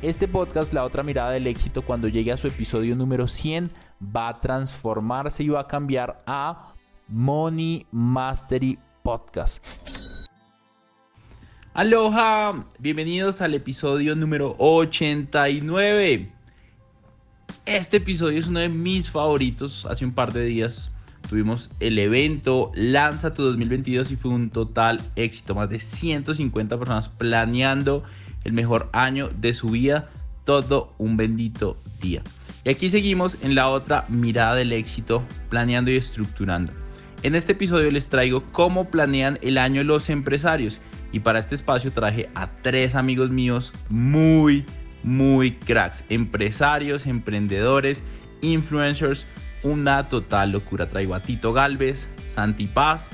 Este podcast, La otra mirada del éxito, cuando llegue a su episodio número 100, va a transformarse y va a cambiar a Money Mastery Podcast. Aloha, bienvenidos al episodio número 89. Este episodio es uno de mis favoritos. Hace un par de días tuvimos el evento Lanza tu 2022 y fue un total éxito. Más de 150 personas planeando el mejor año de su vida. Todo un bendito día. Y aquí seguimos en la otra mirada del éxito, planeando y estructurando. En este episodio les traigo cómo planean el año los empresarios. Y para este espacio traje a tres amigos míos muy, muy cracks. Empresarios, emprendedores, influencers. Una total locura. Traigo a Tito Galvez, Santi Paz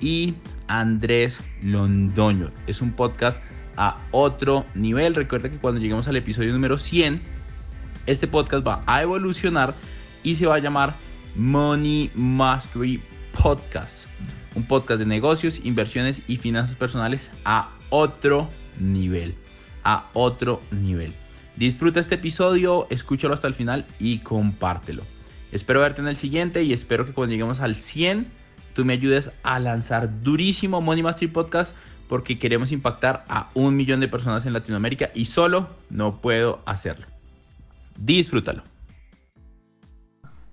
y Andrés Londoño. Es un podcast a otro nivel. Recuerda que cuando lleguemos al episodio número 100, este podcast va a evolucionar y se va a llamar Money Mastery Podcast. Un podcast de negocios, inversiones y finanzas personales a otro nivel. A otro nivel. Disfruta este episodio, escúchalo hasta el final y compártelo. Espero verte en el siguiente y espero que cuando lleguemos al 100 tú me ayudes a lanzar durísimo Money Mastery Podcast porque queremos impactar a un millón de personas en Latinoamérica y solo no puedo hacerlo. Disfrútalo.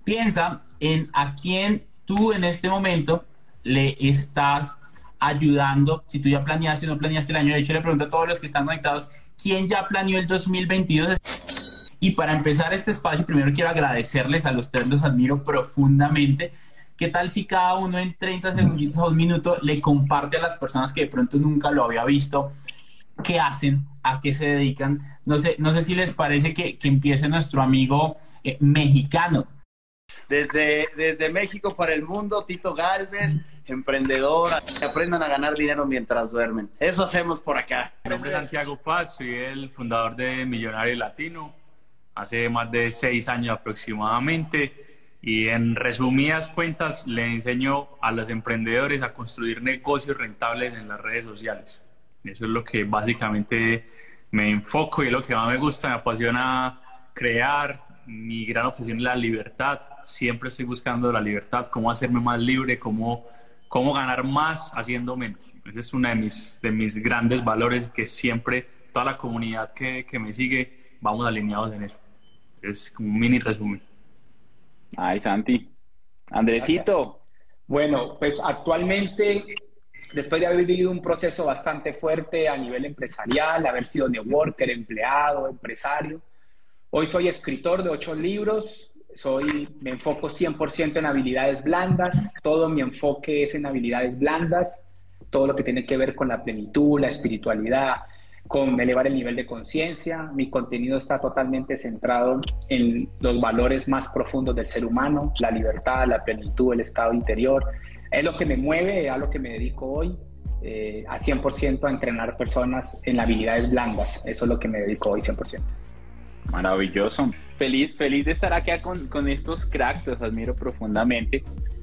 Piensa en a quién tú en este momento le estás ayudando. Si tú ya planeaste o no planeaste el año, de hecho le pregunto a todos los que están conectados, ¿quién ya planeó el 2022? Y para empezar este espacio, primero quiero agradecerles a los tres, los admiro profundamente ¿Qué tal si cada uno en 30 segundos o un minuto le comparte a las personas que de pronto nunca lo había visto qué hacen, a qué se dedican? No sé, no sé si les parece que, que empiece nuestro amigo eh, mexicano. Desde, desde México para el mundo, Tito Galvez, emprendedor, que aprendan a ganar dinero mientras duermen. Eso hacemos por acá. Mi nombre es Santiago Paz, soy el fundador de Millonario Latino, hace más de seis años aproximadamente y en resumidas cuentas, le enseño a los emprendedores a construir negocios rentables en las redes sociales. Eso es lo que básicamente me enfoco y es lo que más me gusta, me apasiona crear. Mi gran obsesión es la libertad. Siempre estoy buscando la libertad, cómo hacerme más libre, cómo, cómo ganar más haciendo menos. Ese es uno de mis, de mis grandes valores que siempre toda la comunidad que, que me sigue vamos alineados en eso. Es como un mini resumen. Ay, Santi. Andresito. Bueno, pues actualmente, después de haber vivido un proceso bastante fuerte a nivel empresarial, haber sido networker, empleado, empresario, hoy soy escritor de ocho libros, soy, me enfoco 100% en habilidades blandas, todo mi enfoque es en habilidades blandas, todo lo que tiene que ver con la plenitud, la espiritualidad, con elevar el nivel de conciencia. Mi contenido está totalmente centrado en los valores más profundos del ser humano, la libertad, la plenitud, el estado interior. Es lo que me mueve, a lo que me dedico hoy, eh, a 100% a entrenar personas en habilidades blandas. Eso es lo que me dedico hoy 100%. Maravilloso. Feliz, feliz de estar aquí con, con estos cracks, los admiro profundamente.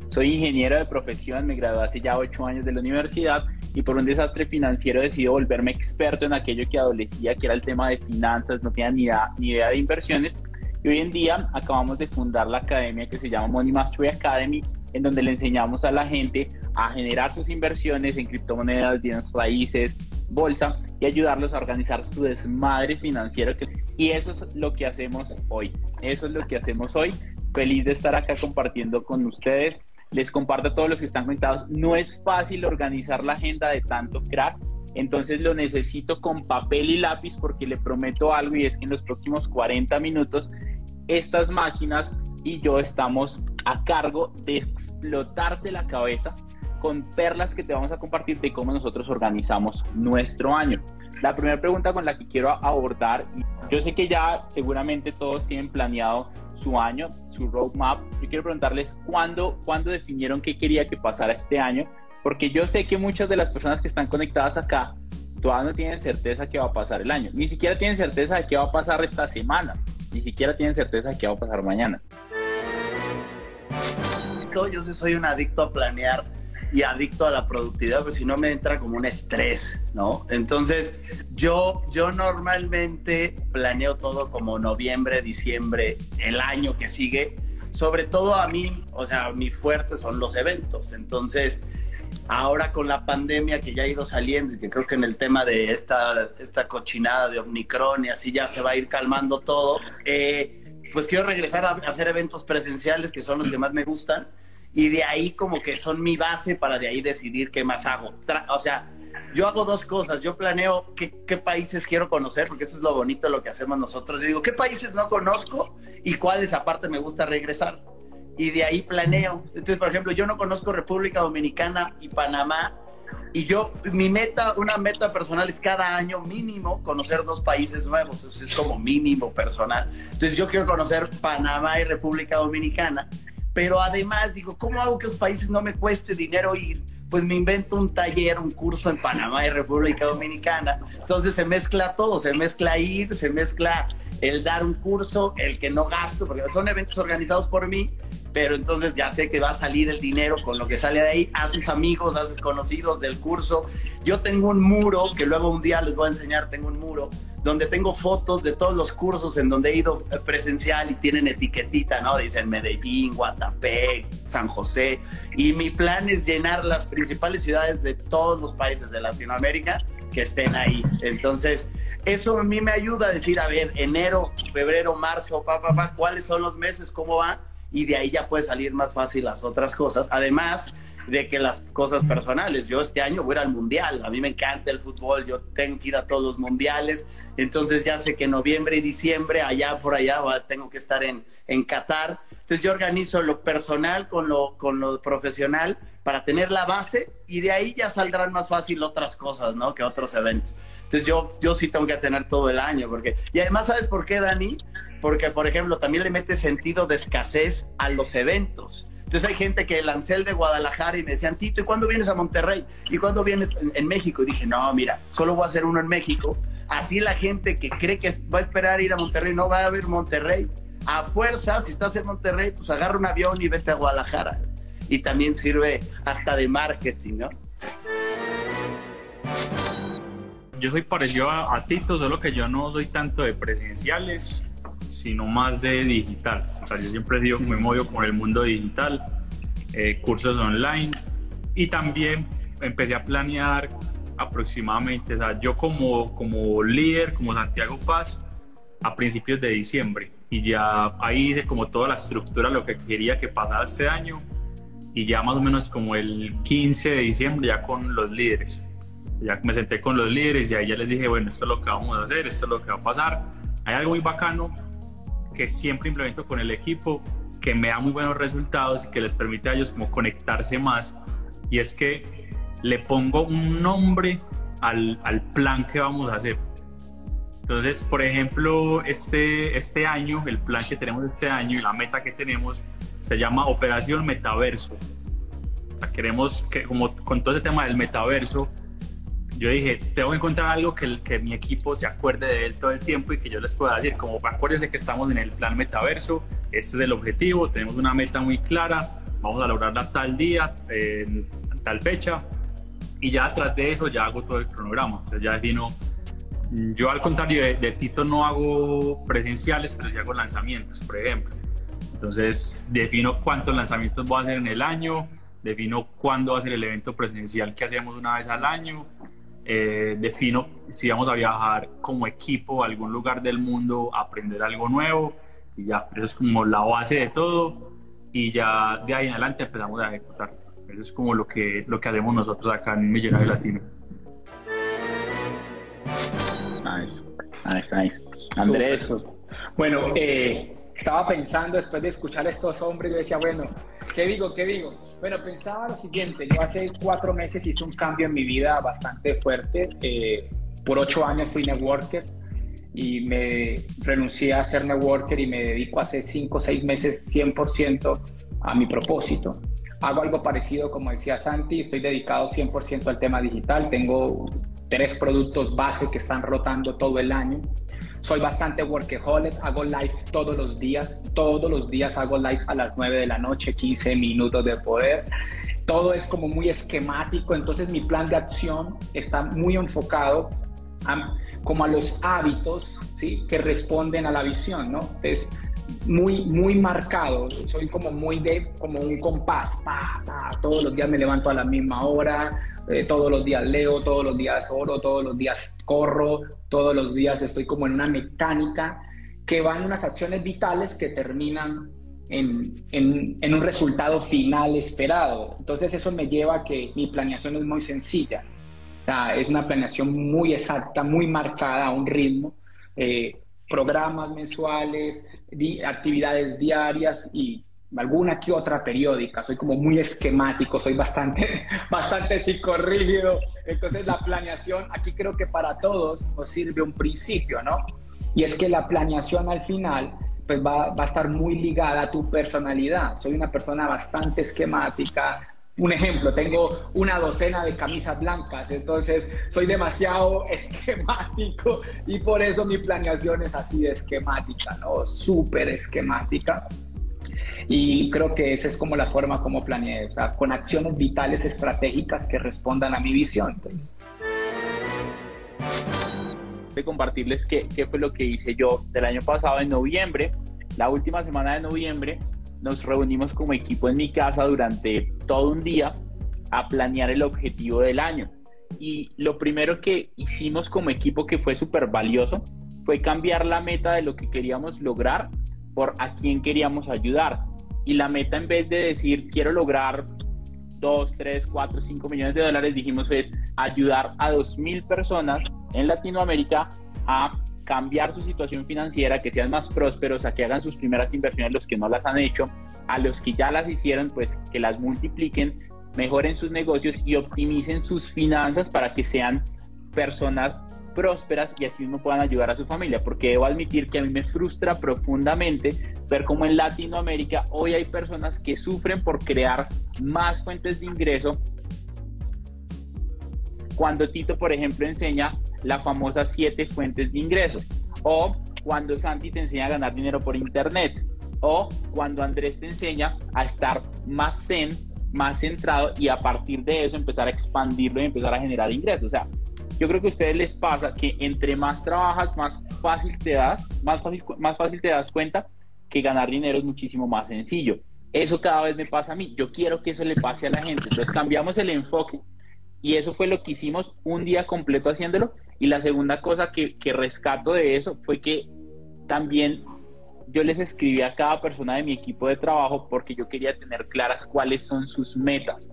Soy ingeniero de profesión, me gradué hace ya ocho años de la universidad y por un desastre financiero decidí volverme experto en aquello que adolecía, que era el tema de finanzas, no tenía ni idea, ni idea de inversiones. Y hoy en día acabamos de fundar la academia que se llama Money Mastery Academy, en donde le enseñamos a la gente a generar sus inversiones en criptomonedas, bienes raíces, bolsa y ayudarlos a organizar su desmadre financiero. Y eso es lo que hacemos hoy. Eso es lo que hacemos hoy Feliz de estar acá compartiendo con ustedes. Les comparto a todos los que están conectados. No es fácil organizar la agenda de tanto crack. Entonces lo necesito con papel y lápiz porque le prometo algo y es que en los próximos 40 minutos estas máquinas y yo estamos a cargo de explotarte la cabeza con perlas que te vamos a compartir de cómo nosotros organizamos nuestro año. La primera pregunta con la que quiero abordar, yo sé que ya seguramente todos tienen planeado su año, su roadmap. Yo quiero preguntarles cuándo, cuándo definieron qué quería que pasara este año, porque yo sé que muchas de las personas que están conectadas acá todavía no tienen certeza qué va a pasar el año, ni siquiera tienen certeza de qué va a pasar esta semana, ni siquiera tienen certeza de qué va a pasar mañana. Yo soy un adicto a planear y adicto a la productividad, porque si no me entra como un estrés, ¿no? Entonces, yo, yo normalmente planeo todo como noviembre, diciembre, el año que sigue. Sobre todo a mí, o sea, mi fuerte son los eventos. Entonces, ahora con la pandemia que ya ha ido saliendo y que creo que en el tema de esta, esta cochinada de Omicron y así ya se va a ir calmando todo, eh, pues quiero regresar a hacer eventos presenciales que son los que más me gustan y de ahí como que son mi base para de ahí decidir qué más hago. o sea, yo hago dos cosas. Yo planeo qué, qué, países quiero conocer, porque eso es lo bonito de lo que hacemos nosotros. Yo digo, ¿qué países no conozco y cuáles aparte me gusta regresar? Y de ahí planeo. Entonces, por ejemplo, yo no conozco República Dominicana y Panamá. Y yo, mi meta, una meta personal es cada año mínimo conocer dos países nuevos. Eso es como mínimo personal. Entonces, yo quiero conocer Panamá y República Dominicana pero además digo, ¿cómo hago que los países no me cueste dinero ir? Pues me invento un taller, un curso en Panamá y República Dominicana. Entonces se mezcla todo, se mezcla ir, se mezcla el dar un curso, el que no gasto, porque son eventos organizados por mí, pero entonces ya sé que va a salir el dinero con lo que sale de ahí, haces amigos, haces conocidos del curso. Yo tengo un muro, que luego un día les voy a enseñar, tengo un muro, donde tengo fotos de todos los cursos en donde he ido presencial y tienen etiquetita, ¿no? Dicen Medellín, Guatapé, San José. Y mi plan es llenar las principales ciudades de todos los países de Latinoamérica que estén ahí. Entonces, eso a mí me ayuda a decir, a ver, enero, febrero, marzo, pa, pa, pa, ¿cuáles son los meses? ¿Cómo va? Y de ahí ya puede salir más fácil las otras cosas. Además de que las cosas personales, yo este año voy al mundial, a mí me encanta el fútbol, yo tengo que ir a todos los mundiales, entonces ya sé que noviembre y diciembre, allá por allá, tengo que estar en, en Qatar. Entonces yo organizo lo personal con lo, con lo profesional para tener la base y de ahí ya saldrán más fácil otras cosas, ¿no? Que otros eventos. Entonces yo, yo sí tengo que tener todo el año, porque... Y además, ¿sabes por qué, Dani? Porque, por ejemplo, también le mete sentido de escasez a los eventos. Entonces hay gente que el de Guadalajara y me decían, Tito, ¿y cuándo vienes a Monterrey? ¿Y cuándo vienes en, México? Y dije, no, mira, solo voy a hacer uno en México. Así la gente que cree que va a esperar ir a Monterrey no va a ver Monterrey. A fuerza, si estás en Monterrey, pues agarra un avión y vete a Guadalajara. Y también sirve hasta de marketing, ¿no? Yo soy parecido a, a Tito, solo que yo no soy tanto de presenciales sino más de digital. O sea, yo siempre digo que me muevo con el mundo digital, eh, cursos online y también empecé a planear aproximadamente, o sea, yo como, como líder, como Santiago Paz, a principios de diciembre y ya ahí hice como toda la estructura, lo que quería que pasara este año y ya más o menos como el 15 de diciembre ya con los líderes. Ya me senté con los líderes y ahí ya les dije, bueno, esto es lo que vamos a hacer, esto es lo que va a pasar. Hay algo muy bacano que siempre implemento con el equipo, que me da muy buenos resultados y que les permite a ellos como conectarse más. Y es que le pongo un nombre al, al plan que vamos a hacer. Entonces, por ejemplo, este, este año, el plan que tenemos este año y la meta que tenemos se llama Operación Metaverso. O sea, queremos que, como con todo ese tema del metaverso, yo dije, tengo que encontrar algo que, que mi equipo se acuerde de él todo el tiempo y que yo les pueda decir, como acuérdense que estamos en el plan metaverso, este es el objetivo, tenemos una meta muy clara, vamos a lograrla tal día, en tal fecha, y ya atrás de eso ya hago todo el cronograma, entonces ya defino, yo al contrario de, de Tito no hago presenciales, pero sí hago lanzamientos, por ejemplo. Entonces defino cuántos lanzamientos voy a hacer en el año, defino cuándo va a ser el evento presencial que hacemos una vez al año, eh, defino si vamos a viajar como equipo a algún lugar del mundo a aprender algo nuevo y ya, eso es como la base de todo y ya de ahí en adelante empezamos a ejecutar. Eso es como lo que, lo que hacemos nosotros acá en Millonario Latino. Nice, nice, nice. Andrés. Bueno, eh, estaba pensando después de escuchar a estos hombres, yo decía, bueno, ¿qué digo? ¿Qué digo? Bueno, pensaba lo siguiente, yo hace cuatro meses hice un cambio en mi vida bastante fuerte. Eh, por ocho años fui networker y me renuncié a ser networker y me dedico hace cinco o seis meses 100% a mi propósito. Hago algo parecido, como decía Santi, estoy dedicado 100% al tema digital. Tengo tres productos base que están rotando todo el año. Soy bastante workaholic, hago live todos los días, todos los días hago live a las 9 de la noche, 15 minutos de poder. Todo es como muy esquemático, entonces mi plan de acción está muy enfocado a, como a los hábitos ¿sí? que responden a la visión, ¿no? Es muy, muy marcado, soy como muy de, como un compás, pa, pa, todos los días me levanto a la misma hora, eh, todos los días leo, todos los días oro, todos los días corro, todos los días estoy como en una mecánica que van unas acciones vitales que terminan en, en, en, un resultado final esperado. Entonces eso me lleva a que mi planeación es muy sencilla. O sea, es una planeación muy exacta, muy marcada a un ritmo. Eh, programas mensuales, di actividades diarias y alguna que otra periódica, soy como muy esquemático, soy bastante, bastante psicorrígido, entonces la planeación, aquí creo que para todos nos sirve un principio, ¿no? Y es que la planeación al final pues va, va a estar muy ligada a tu personalidad, soy una persona bastante esquemática, un ejemplo, tengo una docena de camisas blancas, entonces soy demasiado esquemático y por eso mi planeación es así de esquemática, ¿no? Súper esquemática. Y creo que esa es como la forma como planeé, o sea, con acciones vitales estratégicas que respondan a mi visión. De compartirles qué, qué fue lo que hice yo del año pasado en noviembre, la última semana de noviembre, nos reunimos como equipo en mi casa durante todo un día a planear el objetivo del año. Y lo primero que hicimos como equipo que fue súper valioso fue cambiar la meta de lo que queríamos lograr por a quién queríamos ayudar. Y la meta en vez de decir quiero lograr 2, 3, 4, 5 millones de dólares, dijimos es ayudar a 2.000 personas en Latinoamérica a cambiar su situación financiera, que sean más prósperos, a que hagan sus primeras inversiones los que no las han hecho, a los que ya las hicieron, pues que las multipliquen, mejoren sus negocios y optimicen sus finanzas para que sean personas prósperas y así mismo puedan ayudar a su familia, porque debo admitir que a mí me frustra profundamente ver cómo en Latinoamérica hoy hay personas que sufren por crear más fuentes de ingreso. Cuando Tito, por ejemplo, enseña la famosa siete fuentes de ingresos, o cuando Santi te enseña a ganar dinero por internet, o cuando Andrés te enseña a estar más zen, más centrado y a partir de eso empezar a expandirlo y empezar a generar ingresos. O sea, yo creo que a ustedes les pasa que entre más trabajas, más fácil te das, más fácil, más fácil te das cuenta que ganar dinero es muchísimo más sencillo. Eso cada vez me pasa a mí. Yo quiero que eso le pase a la gente. Entonces cambiamos el enfoque y eso fue lo que hicimos un día completo haciéndolo. Y la segunda cosa que, que rescato de eso fue que también yo les escribí a cada persona de mi equipo de trabajo porque yo quería tener claras cuáles son sus metas.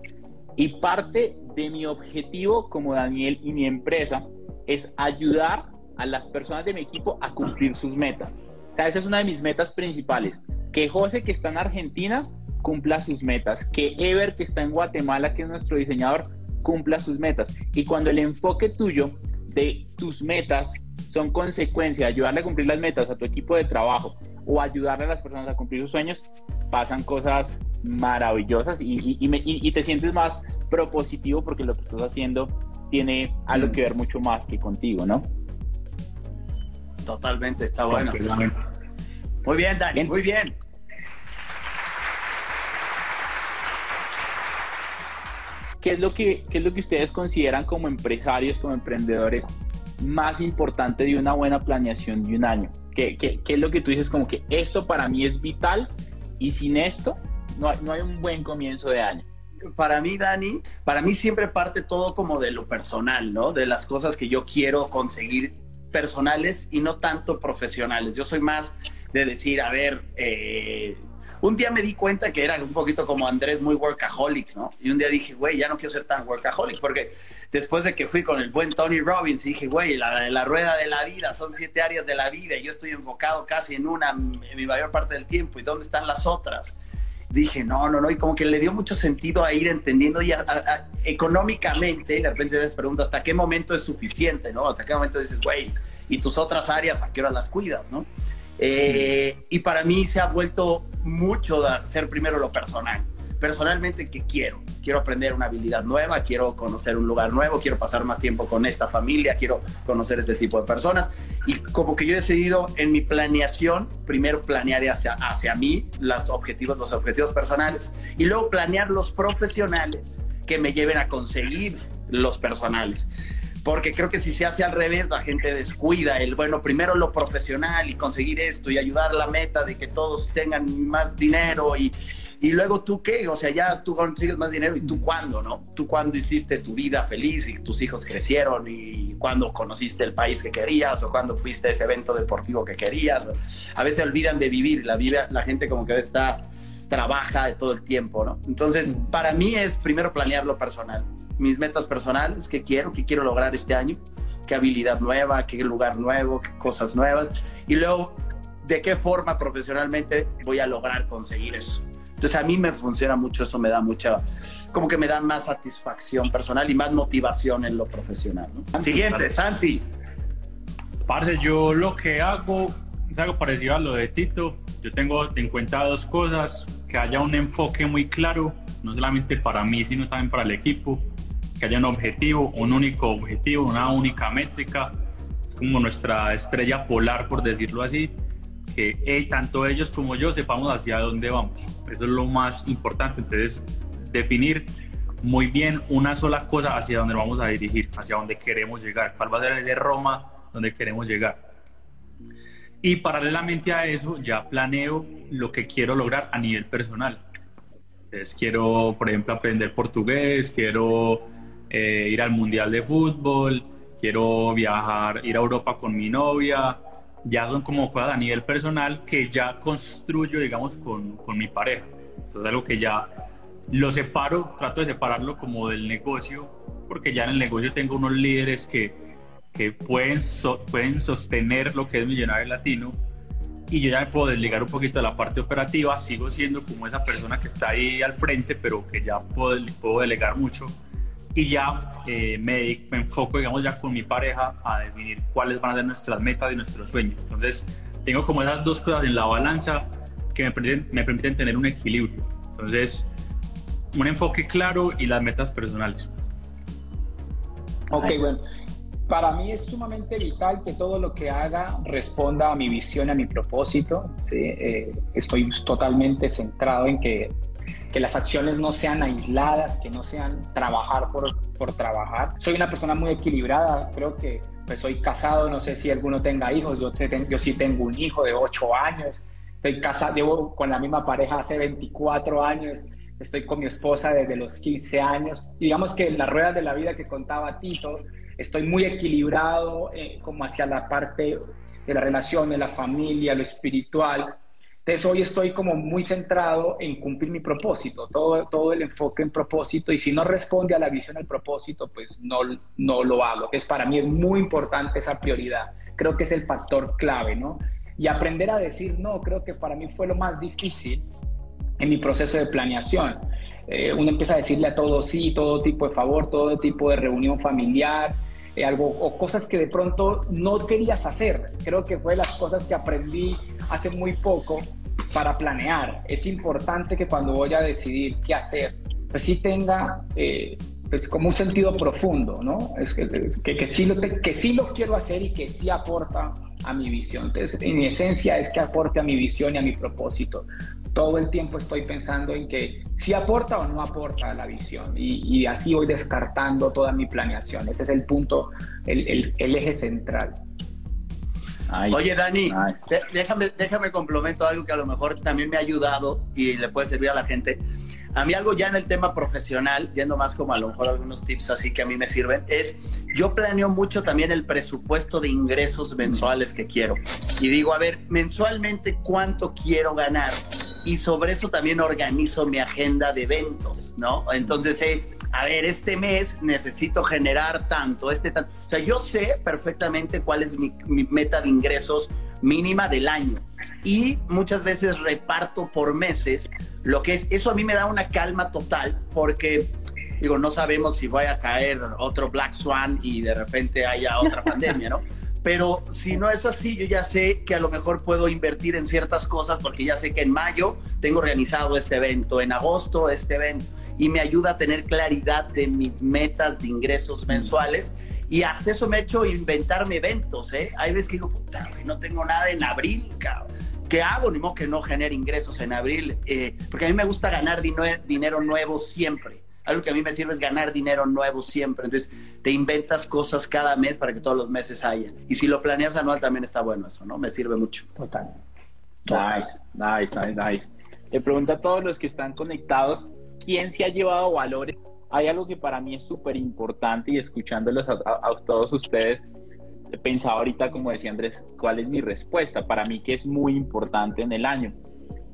Y parte de mi objetivo como Daniel y mi empresa es ayudar a las personas de mi equipo a cumplir sus metas. O sea, esa es una de mis metas principales. Que José, que está en Argentina, cumpla sus metas. Que Ever, que está en Guatemala, que es nuestro diseñador, cumpla sus metas. Y cuando el enfoque tuyo de tus metas son consecuencia de ayudarle a cumplir las metas a tu equipo de trabajo o ayudarle a las personas a cumplir sus sueños, pasan cosas maravillosas y, te sientes más propositivo porque lo que estás haciendo tiene algo mm. que ver mucho más que contigo, ¿no? Totalmente, está bueno. Muy bien, Dani, muy bien. ¿Qué es, lo que, ¿Qué es lo que ustedes consideran como empresarios, como emprendedores, más importante de una buena planeación de un año? ¿Qué, qué, qué es lo que tú dices como que esto para mí es vital y sin esto no, no hay un buen comienzo de año? para mí, Dani, para mí siempre parte todo como de lo personal, ¿no? De las cosas que yo quiero conseguir personales y no tanto profesionales. Yo soy más de decir, a ver, eh, un día me di cuenta que era un poquito como Andrés, muy workaholic, ¿no? Y un día dije, güey, ya no quiero ser tan workaholic, porque después de que fui con el buen Tony Robbins, dije, güey, la, la rueda de la vida, son siete áreas de la vida, y yo estoy enfocado casi en una, en mi mayor parte del tiempo, ¿y dónde están las otras? Dije, no, no, no, y como que le dio mucho sentido a ir entendiendo ya económicamente, de repente te preguntas, ¿hasta qué momento es suficiente, no? ¿Hasta qué momento dices, güey, y tus otras áreas, ¿a qué hora las cuidas, no? Eh, y para mí se ha vuelto mucho de ser primero lo personal. Personalmente, ¿qué quiero? Quiero aprender una habilidad nueva, quiero conocer un lugar nuevo, quiero pasar más tiempo con esta familia, quiero conocer este tipo de personas. Y como que yo he decidido en mi planeación, primero planear hacia, hacia mí los objetivos, los objetivos personales, y luego planear los profesionales que me lleven a conseguir los personales porque creo que si se hace al revés, la gente descuida el, bueno, primero lo profesional y conseguir esto y ayudar la meta de que todos tengan más dinero y, y luego tú qué, o sea, ya tú consigues más dinero y tú cuándo, ¿no? Tú cuándo hiciste tu vida feliz y tus hijos crecieron y cuándo conociste el país que querías o cuándo fuiste a ese evento deportivo que querías. A veces olvidan de vivir, la, vida, la gente como que está trabaja todo el tiempo, ¿no? Entonces, para mí es primero planear lo personal mis metas personales, qué quiero, qué quiero lograr este año, qué habilidad nueva, qué lugar nuevo, qué cosas nuevas. Y luego, de qué forma profesionalmente voy a lograr conseguir eso. Entonces a mí me funciona mucho, eso me da mucha, como que me da más satisfacción personal y más motivación en lo profesional. Siguiente, Santi. Parce, yo lo que hago es algo parecido a lo de Tito. Yo tengo en cuenta dos cosas, que haya un enfoque muy claro, no solamente para mí, sino también para el equipo que haya un objetivo, un único objetivo, una única métrica. Es como nuestra estrella polar, por decirlo así, que tanto ellos como yo sepamos hacia dónde vamos. Eso es lo más importante. Entonces, definir muy bien una sola cosa hacia dónde vamos a dirigir, hacia dónde queremos llegar, cuál va a ser ese Roma donde queremos llegar. Y paralelamente a eso, ya planeo lo que quiero lograr a nivel personal. Entonces, quiero, por ejemplo, aprender portugués, quiero eh, ir al Mundial de Fútbol, quiero viajar, ir a Europa con mi novia. Ya son como cosas a nivel personal que ya construyo, digamos, con, con mi pareja. Entonces, algo que ya lo separo, trato de separarlo como del negocio, porque ya en el negocio tengo unos líderes que, que pueden, pueden sostener lo que es Millonario Latino y yo ya me puedo desligar un poquito de la parte operativa, sigo siendo como esa persona que está ahí al frente, pero que ya puedo, puedo delegar mucho y ya eh, me, enfoco, digamos, ya con mi pareja a definir cuáles van a ser nuestras metas y nuestros sueños. Entonces, tengo como esas dos cosas en la balanza que me permiten, me permiten tener un equilibrio. Entonces, un enfoque claro y las metas personales. Ok, bueno. Para mí es sumamente vital que todo lo que haga responda a mi visión, a mi propósito. ¿sí? Eh, estoy totalmente centrado en que que las acciones no sean aisladas, que no sean trabajar por, por trabajar. Soy una persona muy equilibrada, creo que pues soy casado, no sé si alguno tenga hijos, yo, yo sí tengo un hijo de 8 años, estoy casado, llevo con la misma pareja hace 24 años, estoy con mi esposa desde los 15 años, digamos que en las ruedas de la vida que contaba Tito, estoy muy equilibrado eh, como hacia la parte de la relación, de la familia, lo espiritual, entonces hoy estoy como muy centrado en cumplir mi propósito, todo, todo el enfoque en propósito y si no responde a la visión del propósito, pues no, no lo hago. Entonces para mí es muy importante esa prioridad, creo que es el factor clave, ¿no? Y aprender a decir no, creo que para mí fue lo más difícil en mi proceso de planeación. Eh, uno empieza a decirle a todo sí, todo tipo de favor, todo tipo de reunión familiar, eh, algo, o cosas que de pronto no querías hacer. Creo que fue las cosas que aprendí hace muy poco para planear. Es importante que cuando voy a decidir qué hacer, pues sí tenga eh, pues como un sentido profundo, ¿no? Es que, que, sí lo, que sí lo quiero hacer y que sí aporta a mi visión. Entonces, en esencia es que aporte a mi visión y a mi propósito. Todo el tiempo estoy pensando en que si aporta o no aporta a la visión y, así voy descartando toda mi planeación. Ese es el punto, el eje central. Oye, Dani, déjame, déjame complemento algo que a lo mejor también me ha ayudado y le puede servir a la gente. A mí algo ya en el tema profesional, yendo más como a lo mejor algunos tips así que a mí me sirven, es yo planeo mucho también el presupuesto de ingresos mensuales que quiero. y digo, a ver, mensualmente cuánto quiero ganar y sobre eso también organizo mi agenda de eventos, ¿no? Entonces, eh, a ver, este mes necesito generar tanto, este tanto. O sea, yo sé perfectamente cuál es mi, mi meta de ingresos mínima del año y muchas veces reparto por meses lo que es, eso a mí me da una calma total porque digo, no sabemos si vaya a caer otro Black Swan y de repente haya otra pandemia, ¿no? Pero si no es así, yo ya sé que a lo mejor puedo invertir en ciertas cosas porque ya sé que en mayo tengo organizado este evento, en agosto este evento, y me ayuda a tener claridad de mis metas de ingresos mensuales. Y hasta eso me ha hecho inventarme eventos, ¿eh? Hay veces que digo, puta, no tengo nada en abril, cabrón. ¿Qué hago? Ni modo que no genere ingresos en abril, eh, porque a mí me gusta ganar dinero nuevo siempre. Algo que a mí me sirve es ganar dinero nuevo siempre. Entonces, te inventas cosas cada mes para que todos los meses haya. Y si lo planeas anual, también está bueno eso, ¿no? Me sirve mucho. Total. Nice, nice, nice, nice. Te pregunto a todos los que están conectados, ¿quién se ha llevado valores? Hay algo que para mí es súper importante y escuchándolos a, a, todos ustedes, pensaba ahorita, como decía Andrés, cuál es mi respuesta. Para mí que es muy importante en el año.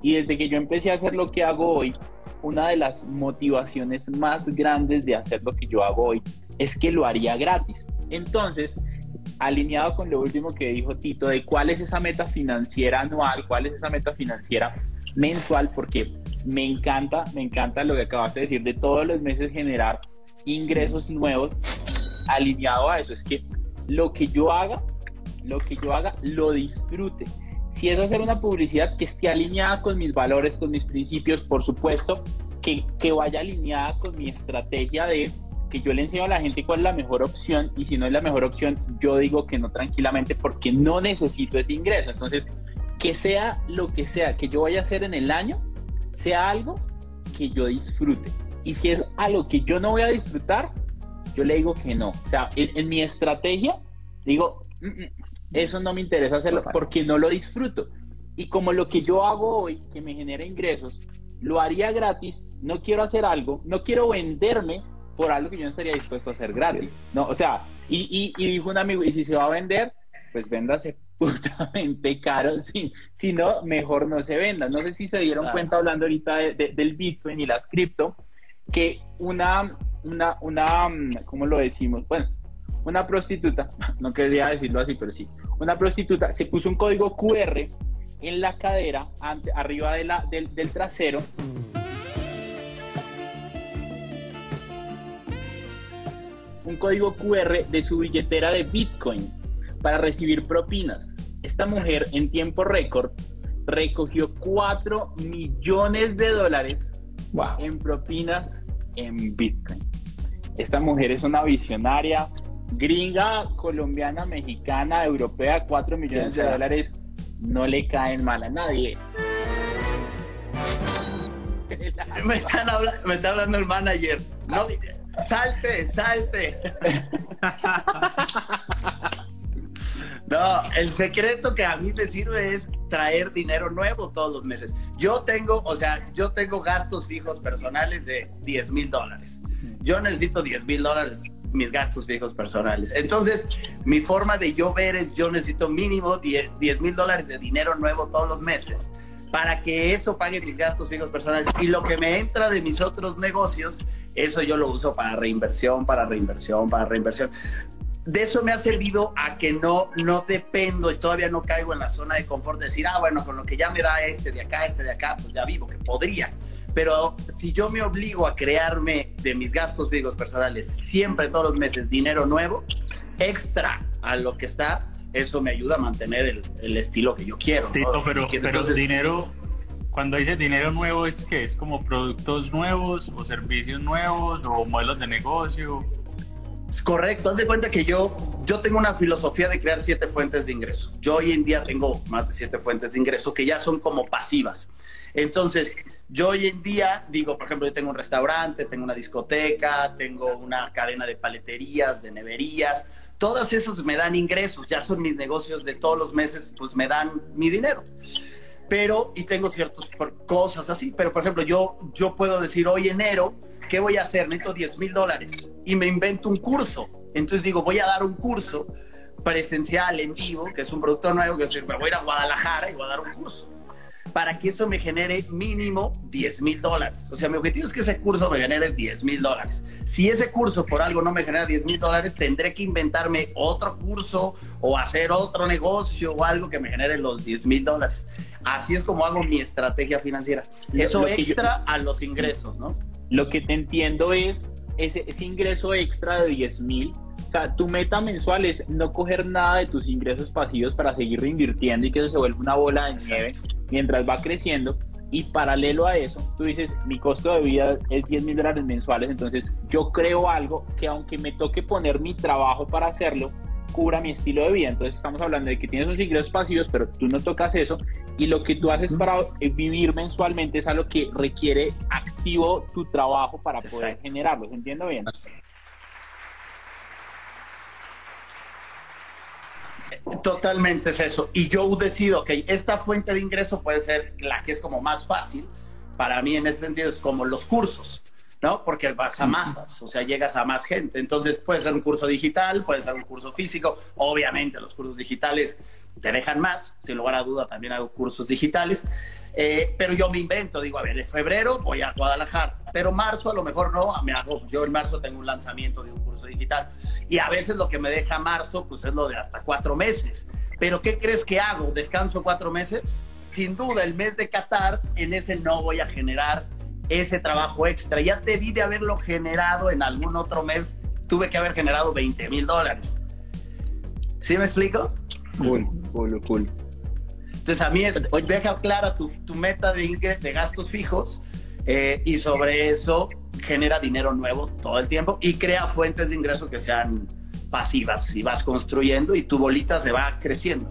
Y desde que yo empecé a hacer lo que hago hoy, una de las motivaciones más grandes de hacer lo que yo hago hoy es que lo haría gratis. Entonces, alineado con lo último que dijo Tito, de cuál es esa meta financiera anual, cuál es esa meta financiera mensual, porque me encanta, me encanta lo que acabas de decir, de todos los meses generar ingresos nuevos, alineado a eso, es que lo que yo haga, lo que yo haga, lo disfrute. Si es hacer una publicidad que esté alineada con mis valores, con mis principios, por supuesto, que, que vaya alineada con mi estrategia de que yo le enseño a la gente cuál es la mejor opción y si no es la mejor opción, yo digo que no tranquilamente porque no necesito ese ingreso. Entonces, que sea lo que sea que yo vaya a hacer en el año, sea algo que yo disfrute. Y si es algo que yo no voy a disfrutar, yo le digo que no. O sea, en, mi estrategia, digo, mm, mm, eso no me interesa hacerlo porque no lo disfruto. Y como lo que yo hago hoy, que me genera ingresos, lo haría gratis, no quiero hacer algo, no quiero venderme por algo que yo no estaría dispuesto a hacer gratis. No, o sea, y, y, dijo un amigo, y si se va a vender, pues véndase putamente caro, si, si no, mejor no se venda. No sé si se dieron cuenta hablando ahorita del Bitcoin y las cripto, que una, una, una, ¿cómo lo decimos? Bueno, una prostituta, no quería decirlo así, pero sí, una prostituta se puso un código QR en la cadera, ante, arriba de la, del, del trasero. Un código QR de su billetera de Bitcoin para recibir propinas. Esta mujer en tiempo récord recogió 4 millones de dólares en propinas en Bitcoin. Esta mujer es una visionaria, gringa, colombiana, mexicana, europea, 4 millones de dólares no le caen mal a nadie. Me, está hablando el manager. No, salte, salte. No, el secreto que a mí me sirve es traer dinero nuevo todos los meses. Yo tengo, o sea, yo tengo gastos fijos personales de 10 mil dólares. Yo necesito 10 mil dólares mis gastos fijos personales. Entonces, mi forma de yo ver es yo necesito mínimo 10 mil dólares de dinero nuevo todos los meses para que eso pague mis gastos fijos personales. Y lo que me entra de mis otros negocios, eso yo lo uso para reinversión, para reinversión, para reinversión. De eso me ha servido a que no, no dependo y todavía no caigo en la zona de confort de decir, ah, bueno, con lo que ya me da este de acá, este de acá, pues ya vivo, que podría. Pero si yo me obligo a crearme de mis gastos fijos personales siempre todos los meses dinero nuevo, extra a lo que está, eso me ayuda a mantener el, estilo que yo quiero. Tito, pero, pero dinero, cuando dice dinero nuevo, ¿es que ¿Es como productos nuevos o servicios nuevos o modelos de negocio? Es correcto, haz de cuenta que yo, yo tengo una filosofía de crear siete fuentes de ingreso. Yo hoy en día tengo más de siete fuentes de ingreso que ya son como pasivas. Entonces, yo hoy en día digo, por ejemplo, yo tengo un restaurante, tengo una discoteca, tengo una cadena de paleterías, de neverías, todas esas me dan ingresos, ya son mis negocios de todos los meses, pues me dan mi dinero. Pero, y tengo ciertas cosas así, pero por ejemplo, yo, yo puedo decir hoy enero, ¿qué voy a hacer? Necesito 10 mil dólares y me invento un curso. Entonces digo, voy a dar un curso presencial, en vivo, que es un producto nuevo, que es decir, me voy a ir a Guadalajara y voy a dar un curso para que eso me genere mínimo 10 mil dólares. O sea, mi objetivo es que ese curso me genere 10 mil dólares. Si ese curso por algo no me genera 10 mil dólares, tendré que inventarme otro curso o hacer otro negocio o algo que me genere los 10 mil dólares. Así es como hago mi estrategia financiera. Eso extra a los ingresos, ¿no? Lo que te entiendo es ese, ese ingreso extra de 10 mil. O sea, tu meta mensual es no coger nada de tus ingresos pasivos para seguir reinvirtiendo y que eso se vuelva una bola de nieve mientras va creciendo. Y paralelo a eso, tú dices, mi costo de vida es 10 mil dólares mensuales, entonces yo creo algo que aunque me toque poner mi trabajo para hacerlo, cubra mi estilo de vida. Entonces estamos hablando de que tienes unos ingresos pasivos, pero tú no tocas eso. Y lo que tú haces para vivir mensualmente es algo que requiere activo tu trabajo para poder generarlo. ¿Entiendo bien? Totalmente es eso. Y yo decido que esta fuente de ingreso puede ser la que es como más fácil. Para mí en ese sentido es como los cursos, ¿no? Porque vas a masas, o sea, llegas a más gente. Entonces puede ser un curso digital, puede ser un curso físico. Obviamente los cursos digitales te dejan más, sin lugar a duda también hago cursos digitales, eh, pero yo me invento, digo, a ver, en febrero voy a Guadalajara, pero marzo a lo mejor no, me hago, yo en marzo tengo un lanzamiento de un curso digital y a veces lo que me deja marzo pues es lo de hasta cuatro meses, pero ¿qué crees que hago? ¿Descanso cuatro meses? Sin duda, el mes de Qatar, en ese no voy a generar ese trabajo extra. Ya debí de haberlo generado en algún otro mes, tuve que haber generado 20 mil dólares. ¿Sí me explico? Cool, cool, cool. Entonces a mí es, deja clara tu, tu meta de, de gastos fijos eh, y sobre eso genera dinero nuevo todo el tiempo y crea fuentes de ingreso que sean pasivas y vas construyendo y tu bolita se va creciendo.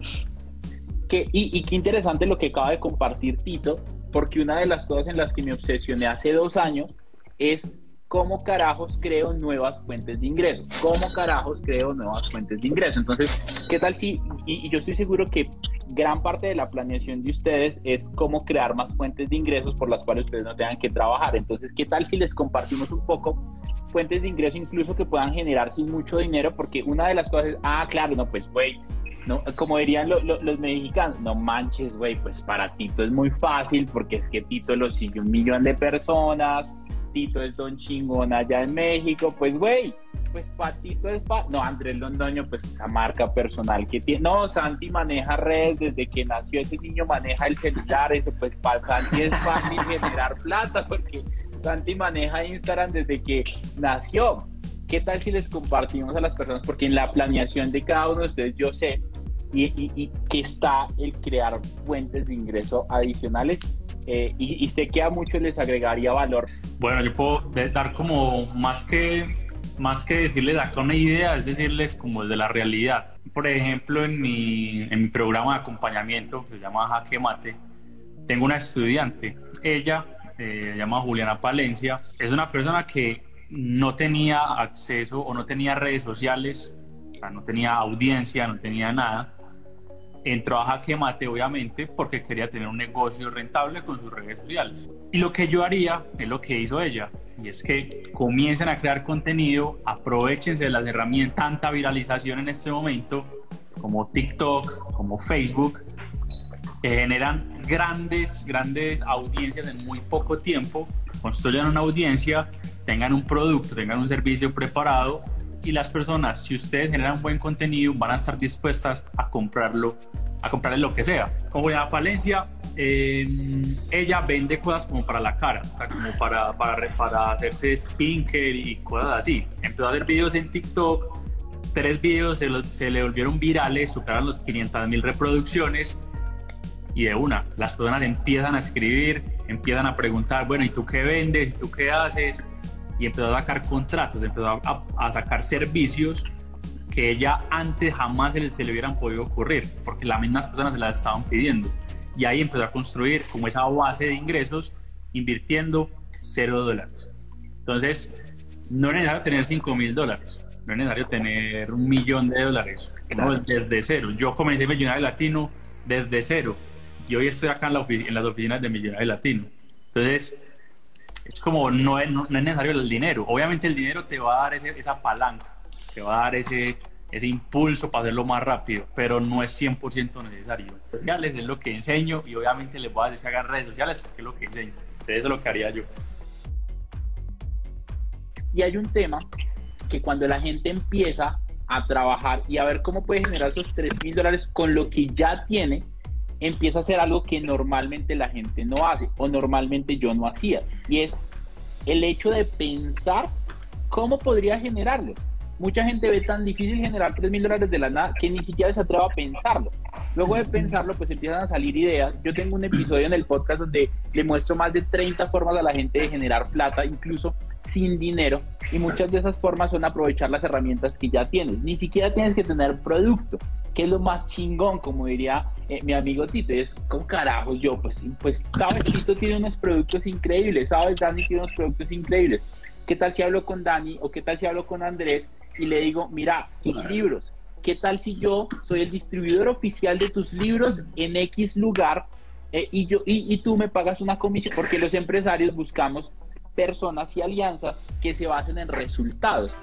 Que, y, y qué interesante lo que acaba de compartir Tito, porque una de las cosas en las que me obsesioné hace dos años es ¿cómo carajos creo nuevas fuentes de ingresos? ¿Cómo carajos creo nuevas fuentes de ingresos? Entonces, ¿qué tal si, y, yo estoy seguro que gran parte de la planeación de ustedes es cómo crear más fuentes de ingresos por las cuales ustedes no tengan que trabajar. Entonces, ¿qué tal si les compartimos un poco fuentes de ingreso incluso que puedan generar sin mucho dinero? Porque una de las cosas es, ah, claro, no, pues, güey, no, como dirían los mexicanos, no manches, güey, pues para Tito es muy fácil porque es que Tito lo sigue un millón de personas, Tito es don chingón allá en México, pues güey, pues Patito es pa no, Andrés Londoño, pues esa marca personal que tiene, no, Santi maneja redes desde que nació ese niño maneja el celular, eso pues para Santi es fácil generar plata porque Santi maneja Instagram desde que nació. ¿Qué tal si les compartimos a las personas? Porque en la planeación de cada uno de ustedes yo sé y, y que está el crear fuentes de ingreso adicionales eh, y, sé que a muchos les agregaría valor. Bueno, yo puedo dar como más que, más que decirles acá una idea, es decirles como de la realidad. Por ejemplo, en mi, en mi programa de acompañamiento, que se llama Jaque Mate, tengo una estudiante. Ella eh, se llama Juliana Palencia. Es una persona que no tenía acceso o no tenía redes sociales, o sea, no tenía audiencia, no tenía nada entró a Jaque Mate, obviamente, porque quería tener un negocio rentable con sus redes sociales. Y lo que yo haría es lo que hizo ella, y es que comiencen a crear contenido, aprovechense de las herramientas, tanta viralización en este momento, como TikTok, como Facebook, que generan grandes, grandes audiencias en muy poco tiempo, construyan una audiencia, tengan un producto, tengan un servicio preparado y las personas, si ustedes generan buen contenido, van a estar dispuestas a comprarlo, a comprarle lo que sea. Como Juliana Palencia, em, ella vende cosas como para la cara, como para, para, para hacerse skincare y cosas así. Empezó a hacer videos en TikTok, tres videos se, se le volvieron virales, superaron los 500 mil reproducciones y de una, las personas empiezan a escribir, empiezan a preguntar, bueno, ¿y tú qué vendes? ¿Y tú qué haces? Y empezó a sacar contratos, empezó a, sacar servicios que ella antes jamás se le, se le, hubieran podido ocurrir, porque las mismas personas se las estaban pidiendo. Y ahí empezó a construir como esa base de ingresos invirtiendo cero dólares. Entonces, no es necesario tener 5 mil dólares, no es necesario tener un millón de dólares, desde cero. Yo comencé Millonario Latino desde cero y hoy estoy acá en, la en las oficinas de Millonario Latino. Entonces, es como no es, no, es necesario el dinero. Obviamente el dinero te va a dar esa palanca, te va a dar ese, ese impulso para hacerlo más rápido, pero no es 100% necesario. Sociales es lo que enseño y obviamente les voy a decir que hagan redes sociales porque es lo que enseño. Entonces eso es lo que haría yo. Y hay un tema que cuando la gente empieza a trabajar y a ver cómo puede generar esos 3 mil dólares con lo que ya tiene, empieza a hacer algo que normalmente la gente no hace o normalmente yo no hacía. Y es el hecho de pensar cómo podría generarlo. Mucha gente ve tan difícil generar 3 mil dólares de la nada que ni siquiera se atreve a pensarlo. Luego de pensarlo, pues empiezan a salir ideas. Yo tengo un episodio en el podcast donde le muestro más de 30 formas a la gente de generar plata, incluso sin dinero. Y muchas de esas formas son aprovechar las herramientas que ya tienes. Ni siquiera tienes que tener producto, que es lo más chingón, como diría eh, mi amigo Tito. Es, ¿cómo carajos yo? Pues, pues, sabes, Tito tiene unos productos increíbles, sabes, Dani tiene unos productos increíbles. ¿Qué tal si hablo con Dani o qué tal si hablo con Andrés y le digo, mira, tus libros, ¿qué tal si yo soy el distribuidor oficial de tus libros en X lugar eh, y, yo, y, y, tú me pagas una comisión? Porque los empresarios buscamos personas y alianzas que se basen en resultados.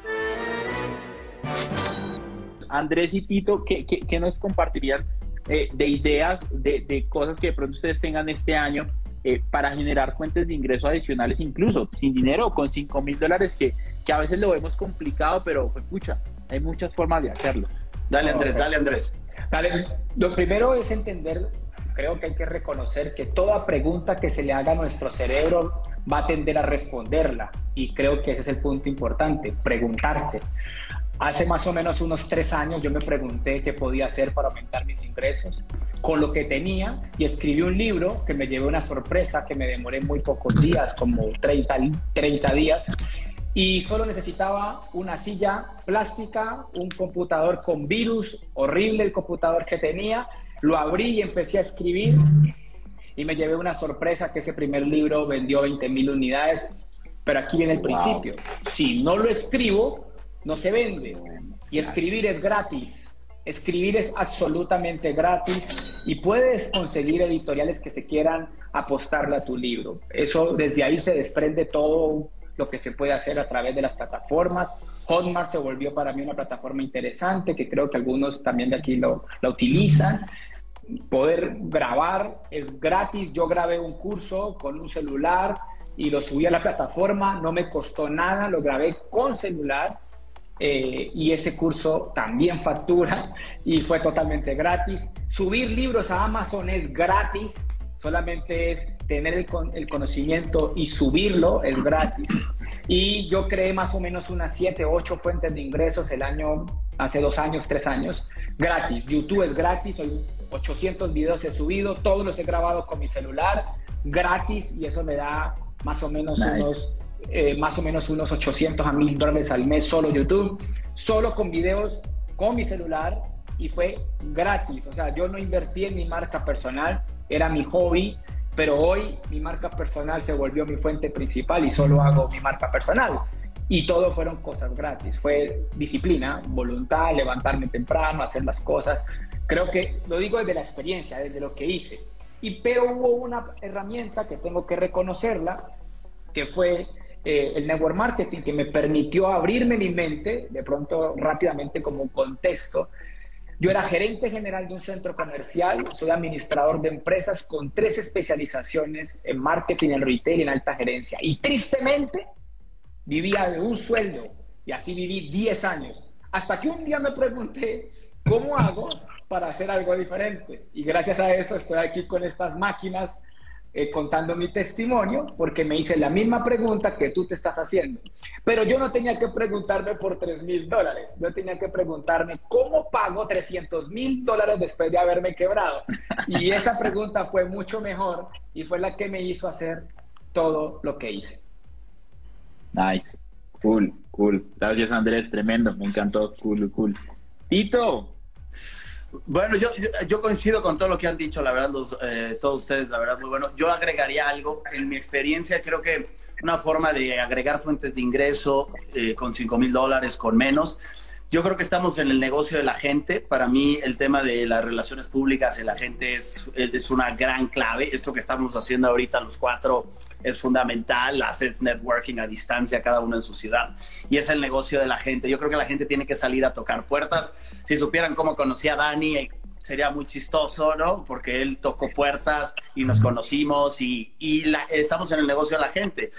Andrés y Tito, ¿qué, qué, qué nos compartirían eh, de ideas, de, de, cosas que de pronto ustedes tengan este año eh, para generar fuentes de ingreso adicionales, incluso sin dinero o con 5 mil dólares, que, que a veces lo vemos complicado, pero pues, pucha, hay muchas formas de hacerlo. Dale Andrés, dale Andrés. Dale, lo primero es entender, creo que hay que reconocer que toda pregunta que se le haga a nuestro cerebro va a tender a responderla. Y creo que ese es el punto importante, preguntarse. Hace más o menos unos tres años yo me pregunté qué podía hacer para aumentar mis ingresos con lo que tenía y escribí un libro que me llevé una sorpresa que me demoré muy pocos días, como 30, 30 días, y solo necesitaba una silla plástica, un computador con virus, horrible el computador que tenía, lo abrí y empecé a escribir y me llevé una sorpresa que ese primer libro vendió 20 mil unidades, pero aquí viene el principio, si no lo escribo, no se vende. Y escribir es gratis. Escribir es absolutamente gratis y puedes conseguir editoriales que se quieran apostarle a tu libro. Eso desde ahí se desprende todo lo que se puede hacer a través de las plataformas. Hotmart se volvió para mí una plataforma interesante que creo que algunos también de aquí lo, la utilizan. Poder grabar es gratis. Yo grabé un curso con un celular y lo subí a la plataforma. No me costó nada, lo grabé con celular eh, y ese curso también factura y fue totalmente gratis. Subir libros a Amazon es gratis, solamente es tener el, el conocimiento y subirlo, es gratis. Y yo creé más o menos unas 7 o 8 fuentes de ingresos el año, hace dos años, tres años, gratis. YouTube es gratis, hoy 800 videos he subido, todos los he grabado con mi celular, gratis, y eso me da más o menos nice. unos eh, más o menos unos 800 a 1000 dólares al mes solo YouTube, solo con videos con mi celular y fue gratis. O sea, yo no invertí en mi marca personal, era mi hobby, pero hoy mi marca personal se volvió mi fuente principal y solo hago mi marca personal. Y todo fueron cosas gratis. Fue disciplina, voluntad, levantarme temprano, hacer las cosas. Creo que lo digo desde la experiencia, desde lo que hice. Y pero hubo una herramienta que tengo que reconocerla, que fue eh, el network marketing que me permitió abrirme mi mente, de pronto rápidamente como un contexto. Yo era gerente general de un centro comercial, soy administrador de empresas con tres especializaciones en marketing, en retail y en alta gerencia. Y tristemente vivía de un sueldo y así viví 10 años. Hasta que un día me pregunté, ¿cómo hago para hacer algo diferente? Y gracias a eso estoy aquí con estas máquinas eh, contando mi testimonio porque me hice la misma pregunta que tú te estás haciendo. Pero yo no tenía que preguntarme por 3 mil dólares, yo tenía que preguntarme cómo pago 300 mil dólares después de haberme quebrado. Y esa pregunta fue mucho mejor y fue la que me hizo hacer todo lo que hice. Nice, cool, cool. Gracias Andrés, tremendo, me encantó, cool, cool. Tito, bueno, yo, yo, coincido con todo lo que han dicho, la verdad, los, eh, todos ustedes, la verdad, muy bueno. Yo agregaría algo, en mi experiencia, creo que una forma de agregar fuentes de ingreso eh, con 5 mil dólares, con menos. Yo creo que estamos en el negocio de la gente. Para mí el tema de las relaciones públicas y la gente es, es una gran clave. Esto que estamos haciendo ahorita los cuatro es fundamental. Haces networking a distancia, cada uno en su ciudad. Y es el negocio de la gente. Yo creo que la gente tiene que salir a tocar puertas. Si supieran cómo conocí a Dani, sería muy chistoso, ¿no? Porque él tocó puertas y nos conocimos y, y la, estamos en el negocio de la gente.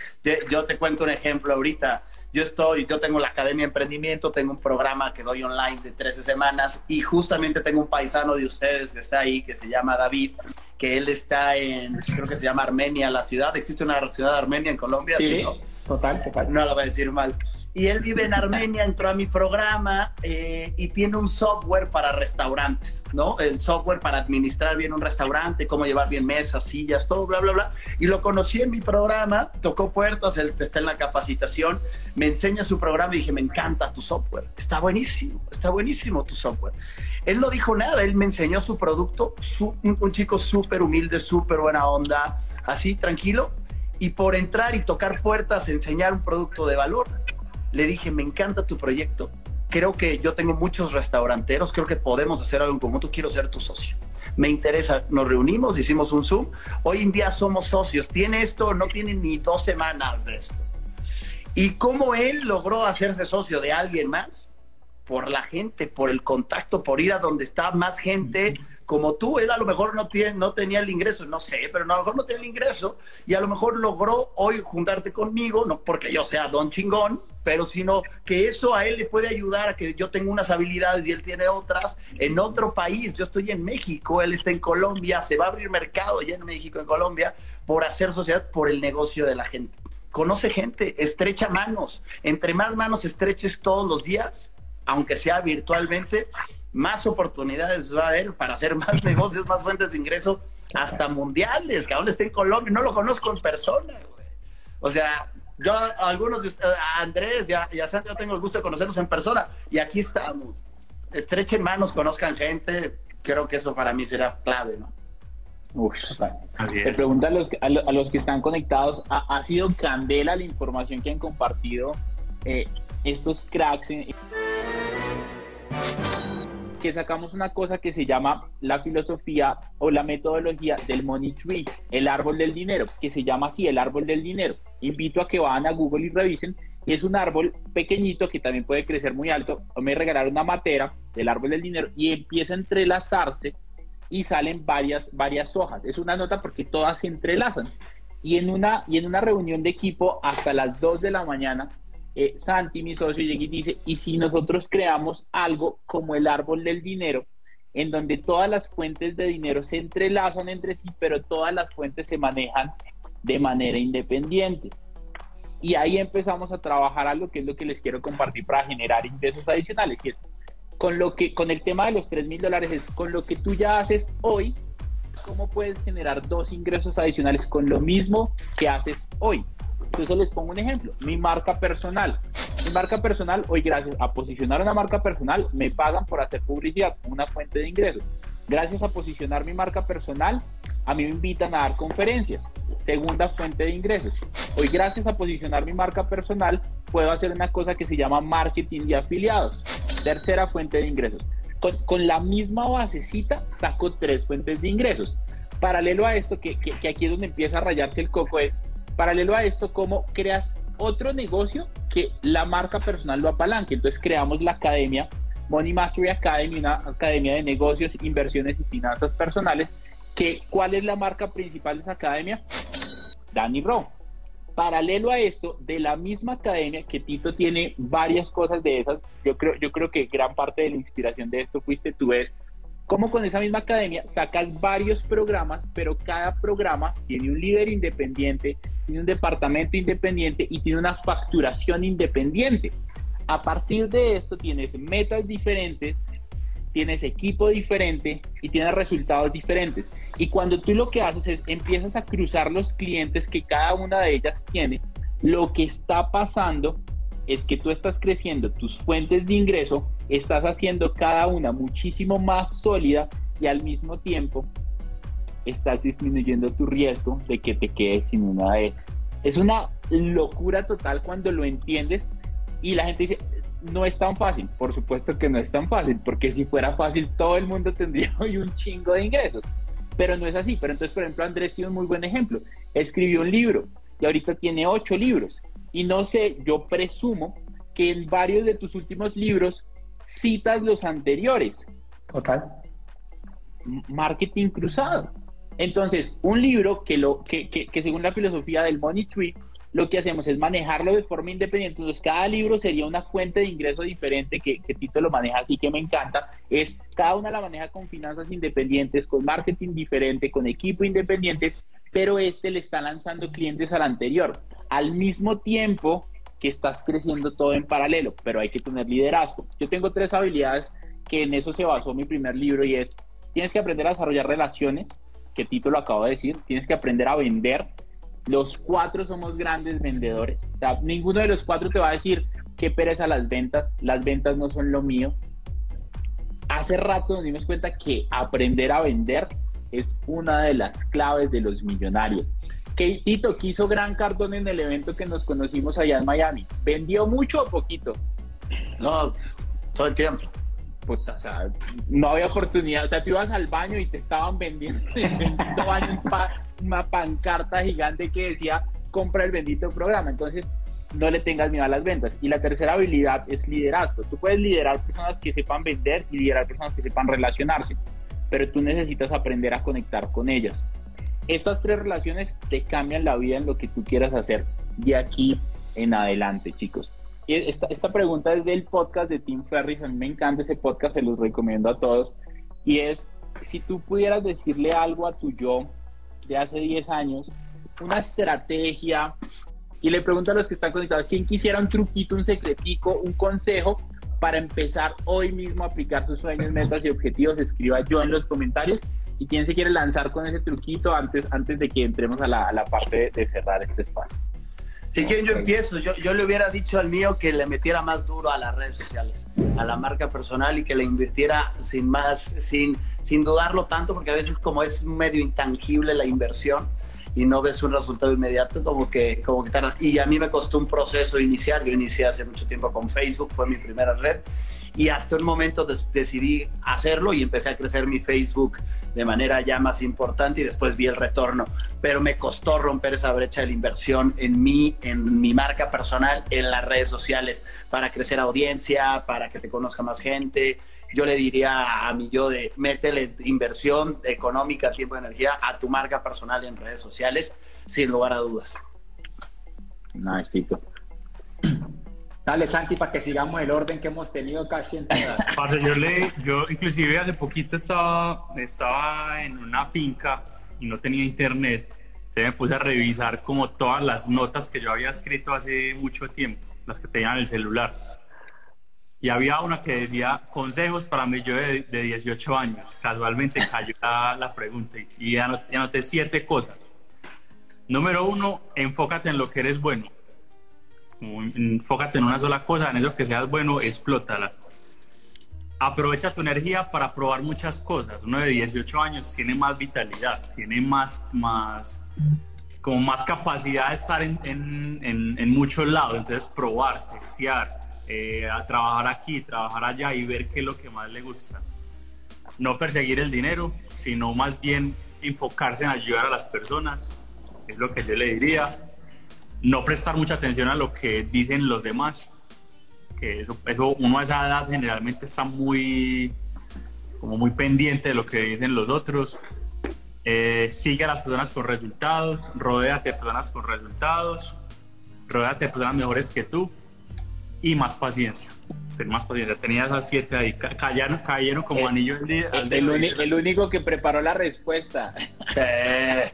Yo te cuento un ejemplo ahorita. Yo estoy, yo tengo la Academia de Emprendimiento, tengo un programa que doy online de 13 semanas y justamente tengo un paisano de ustedes que está ahí, que se llama David, que él está en, creo que se llama Armenia, la ciudad. ¿Existe una ciudad de Armenia en Colombia? Sí, total, total. No lo voy a decir mal y él vive en Armenia, entró a mi programa eh, y tiene un software para restaurantes, ¿no? El software para administrar bien un restaurante, cómo llevar bien mesas, sillas, todo, bla, bla, bla. Y lo conocí en mi programa, tocó puertas, él está en la capacitación, me enseña su programa y dije, me encanta tu software, está buenísimo, está buenísimo tu software. Él no dijo nada, él me enseñó su producto, un, un chico súper humilde, súper buena onda, así, tranquilo. Y por entrar y tocar puertas, enseñar un producto de valor, le dije, me encanta tu proyecto, creo que yo tengo muchos restauranteros, creo que podemos hacer algo en conjunto, quiero ser tu socio. Me interesa, nos reunimos, hicimos un Zoom, hoy en día somos socios, tiene esto, no tiene ni dos semanas de esto. ¿Y cómo él logró hacerse socio de alguien más? Por la gente, por el contacto, por ir a donde está más gente como tú, él a lo mejor no, tiene, no tenía el ingreso, no sé, pero a lo mejor no tenía el ingreso y a lo mejor logró hoy juntarte conmigo, no porque yo sea don chingón, pero sino que eso a él le puede ayudar a que yo tenga unas habilidades y él tiene otras en otro país. Yo estoy en México, él está en Colombia, se va a abrir mercado ya en México, en Colombia, por hacer sociedad, por el negocio de la gente. Conoce gente, estrecha manos. Entre más manos estreches todos los días, aunque sea virtualmente, más oportunidades va a haber para hacer más negocios, más fuentes de ingreso, hasta mundiales, que aún está en Colombia, no lo conozco en persona, güey. O sea, yo algunos de ustedes, a Andrés y a, y yo tengo el gusto de conocerlos en persona, y aquí estamos. Estrechen manos, conozcan gente, creo que eso para mí será clave, ¿no? Uf, te pregunto a los, a, los que están conectados, ¿ha, sido candela la información que han compartido eh, estos cracks? En que sacamos una cosa que se llama la filosofía o la metodología del money tree, el árbol del dinero, que se llama así, el árbol del dinero. Invito a que vayan a Google y revisen. Es un árbol pequeñito que también puede crecer muy alto. Me regalaron una matera del árbol del dinero y empieza a entrelazarse y salen varias, varias hojas. Es una nota porque todas se entrelazan. Y en, una, y en una reunión de equipo hasta las 2 de la mañana eh, Santi, mi socio, llega y dice, ¿y si nosotros creamos algo como el árbol del dinero, en donde todas las fuentes de dinero se entrelazan entre sí, pero todas las fuentes se manejan de manera independiente? Y ahí empezamos a trabajar algo que es lo que les quiero compartir para generar ingresos adicionales. Y es con lo que, con el tema de los 3 mil dólares, es con lo que tú ya haces hoy, ¿cómo puedes generar dos ingresos adicionales con lo mismo que haces hoy? Entonces les pongo un ejemplo, mi marca personal. Mi marca personal, hoy gracias a posicionar una marca personal, me pagan por hacer publicidad, una fuente de ingresos. Gracias a posicionar mi marca personal, a mí me invitan a dar conferencias, segunda fuente de ingresos. Hoy gracias a posicionar mi marca personal, puedo hacer una cosa que se llama marketing de afiliados, tercera fuente de ingresos. Con, con la misma basecita saco tres fuentes de ingresos. Paralelo a esto, que, que, aquí es donde empieza a rayarse el coco, es Paralelo a esto, ¿cómo creas otro negocio que la marca personal lo apalanque? Entonces creamos la academia Money Mastery Academy, una academia de negocios, inversiones y finanzas personales. Que, ¿Cuál es la marca principal de esa academia? Danny Rowe. Paralelo a esto, de la misma academia, que Tito tiene varias cosas de esas, yo creo, yo creo que gran parte de la inspiración de esto fuiste tú, es como con esa misma academia sacas varios programas, pero cada programa tiene un líder independiente, tiene un departamento independiente y tiene una facturación independiente. A partir de esto tienes metas diferentes, tienes equipo diferente y tienes resultados diferentes. Y cuando tú lo que haces es empiezas a cruzar los clientes que cada una de ellas tiene, lo que está pasando es que tú estás creciendo tus fuentes de ingreso, estás haciendo cada una muchísimo más sólida y al mismo tiempo estás disminuyendo tu riesgo de que te quedes sin una de ellas. Es una locura total cuando lo entiendes Y la gente dice, no es tan fácil. Por supuesto que no es tan fácil, porque si fuera fácil todo el mundo tendría hoy un chingo de ingresos. Pero no es así. Pero entonces, por ejemplo, Andrés tiene un muy buen ejemplo. Escribió un libro y ahorita tiene ocho libros. Y no sé, yo presumo que en varios de tus últimos libros citas los anteriores. Total. Marketing cruzado. Entonces, un libro que, lo, que, que, que según la filosofía del Money Tree, lo que hacemos es manejarlo de forma independiente. Entonces, cada libro sería una fuente de ingreso diferente que, que Tito lo maneja así que me encanta. Es cada una la maneja con finanzas independientes, con marketing diferente, con equipo independiente, pero este le está lanzando clientes al anterior. Al mismo tiempo que estás creciendo todo en paralelo, pero hay que tener liderazgo. Yo tengo tres habilidades que en eso se basó mi primer libro y es, tienes que aprender a desarrollar relaciones, que Tito lo acabo de decir, tienes que aprender a vender, los cuatro somos grandes vendedores. O sea, ninguno de los cuatro te va a decir qué pereza las ventas. Las ventas no son lo mío. Hace rato nos dimos cuenta que aprender a vender es una de las claves de los millonarios. ¿Qué Tito quiso Gran Cardone en el evento que nos conocimos allá en Miami? ¿Vendió mucho o poquito? No, todo el tiempo. Puta, o sea, no había oportunidad. O sea, tú ibas al baño y te estaban vendiendo bendito baño una pancarta gigante que decía compra el bendito programa. Entonces, no le tengas miedo a las ventas. Y la tercera habilidad es liderazgo. Tú puedes liderar personas que sepan vender y liderar personas que sepan relacionarse, pero tú necesitas aprender a conectar con ellas. Estas tres relaciones te cambian la vida en lo que tú quieras hacer de aquí en adelante, chicos. Esta pregunta es del podcast de Tim Ferris. A mí me encanta ese podcast, se los recomiendo a todos. Y es, si tú pudieras decirle algo a tu yo de hace 10 años, una estrategia, y le pregunto a los que están conectados, ¿quién quisiera un truquito, un secretico, un consejo para empezar hoy mismo a aplicar sus sueños, metas y objetivos? Escriba yo en los comentarios. ¿Y quién se quiere lanzar con ese truquito antes, antes de que entremos a la, a la parte de, cerrar este espacio? Si quieren, yo empiezo. Yo, yo le hubiera dicho al mío que le metiera más duro a las redes sociales, a la marca personal y que le invirtiera sin más, sin, sin dudarlo tanto, porque a veces como es medio intangible la inversión y no ves un resultado inmediato, como que, como. Y a mí me costó un proceso iniciar. Yo inicié hace mucho tiempo con Facebook, fue mi primera red. Y hasta un momento decidí hacerlo y empecé a crecer mi Facebook de manera ya más importante y después vi el retorno. Pero me costó romper esa brecha de la inversión en mí, en mi marca personal, en las redes sociales, para crecer audiencia, para que te conozca más gente. Yo le diría a mi yo de métele inversión económica, tiempo y energía a tu marca personal en redes sociales, sin lugar a dudas. Nice. Dale, Santi, para que sigamos el orden que hemos tenido casi en todas. Parce, yo, le, yo inclusive hace poquito estaba, estaba en una finca y no tenía internet. Entonces me puse a revisar como todas las notas que yo había escrito hace mucho tiempo, las que tenía en el celular. Y había una que decía consejos para mí yo de, de 18 años. Casualmente cayó la, la pregunta y anoté, anoté siete cosas. Número uno, enfócate en lo que eres bueno enfócate en una sola cosa, en eso que seas bueno, explótala. Aprovecha tu energía para probar muchas cosas. Uno de 18 años tiene más vitalidad, tiene más, más, como más capacidad de estar en, en, en, en muchos lados. Entonces, probar, testear, eh, a trabajar aquí, trabajar allá y ver qué es lo que más le gusta. No perseguir el dinero, sino más bien enfocarse en ayudar a las personas, es lo que yo le diría no prestar mucha atención a lo que dicen los demás, que eso, uno a esa edad generalmente está muy, como muy pendiente de lo que dicen los otros. Eh, sigue a las personas con resultados, rodéate de personas con resultados, rodéate de personas mejores que tú y más paciencia. Ten más paciencia. Tenía esas siete ahí, ca cayeron, cayeron como El- anillo al día. El, el uni- el único que preparó la respuesta.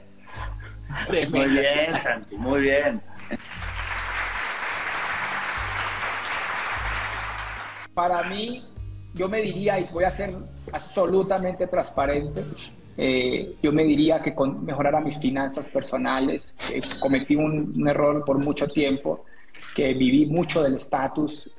Eh, muy bien, Santi, muy bien. Para mí, yo me diría, y voy a ser absolutamente transparente, eh, yo me diría que con mejorar mis finanzas personales, eh, cometí un, un error por mucho tiempo, que viví mucho del estatus,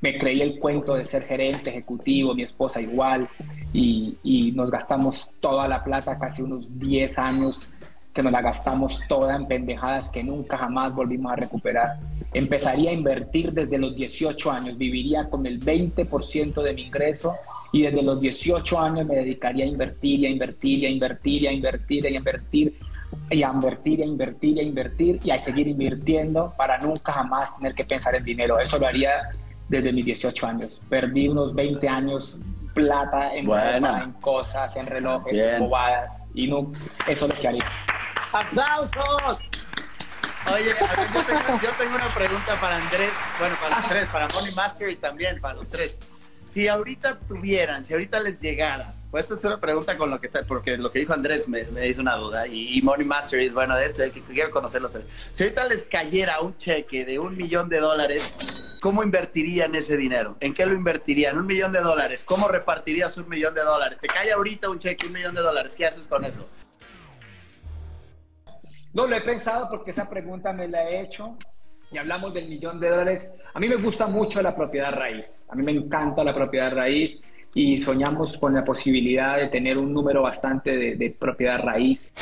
me creí el cuento de ser gerente ejecutivo, mi esposa igual, y, y nos gastamos toda la plata, casi unos 10 años que nos la gastamos toda en pendejadas que nunca jamás volvimos a recuperar. Empezaría a invertir desde los 18 años, viviría con el 20% de mi ingreso y desde los 18 años me dedicaría a invertir y a invertir y a invertir y a invertir y a invertir y a invertir y a invertir y a invertir y a seguir invirtiendo para nunca jamás tener que pensar en dinero. Eso lo haría desde mis 18 años. Perdí unos 20 años plata en, en cosas, en relojes, en bobadas y no, eso es lo que haría. ¡Aplausos! Oye, yo, tengo, una pregunta para Andrés, bueno, para los tres, para Money Master y también para los tres. Si ahorita tuvieran, si ahorita les llegara, pues esta es una pregunta con lo que está, porque lo que dijo Andrés me, hizo una duda, y, Money Master es bueno de esto, que quiero conocerlos. Si ahorita les cayera un cheque de un millón de dólares, ¿cómo invertirían ese dinero? ¿En qué lo invertirían? Un millón de dólares, ¿cómo repartirías un millón de dólares? Te cae ahorita un cheque, un millón de dólares, ¿qué haces con eso? No lo he pensado porque esa pregunta me la he hecho y hablamos del millón de dólares. A mí me gusta mucho la propiedad raíz. A mí me encanta la propiedad raíz y soñamos con la posibilidad de tener un número bastante de, propiedad raíz.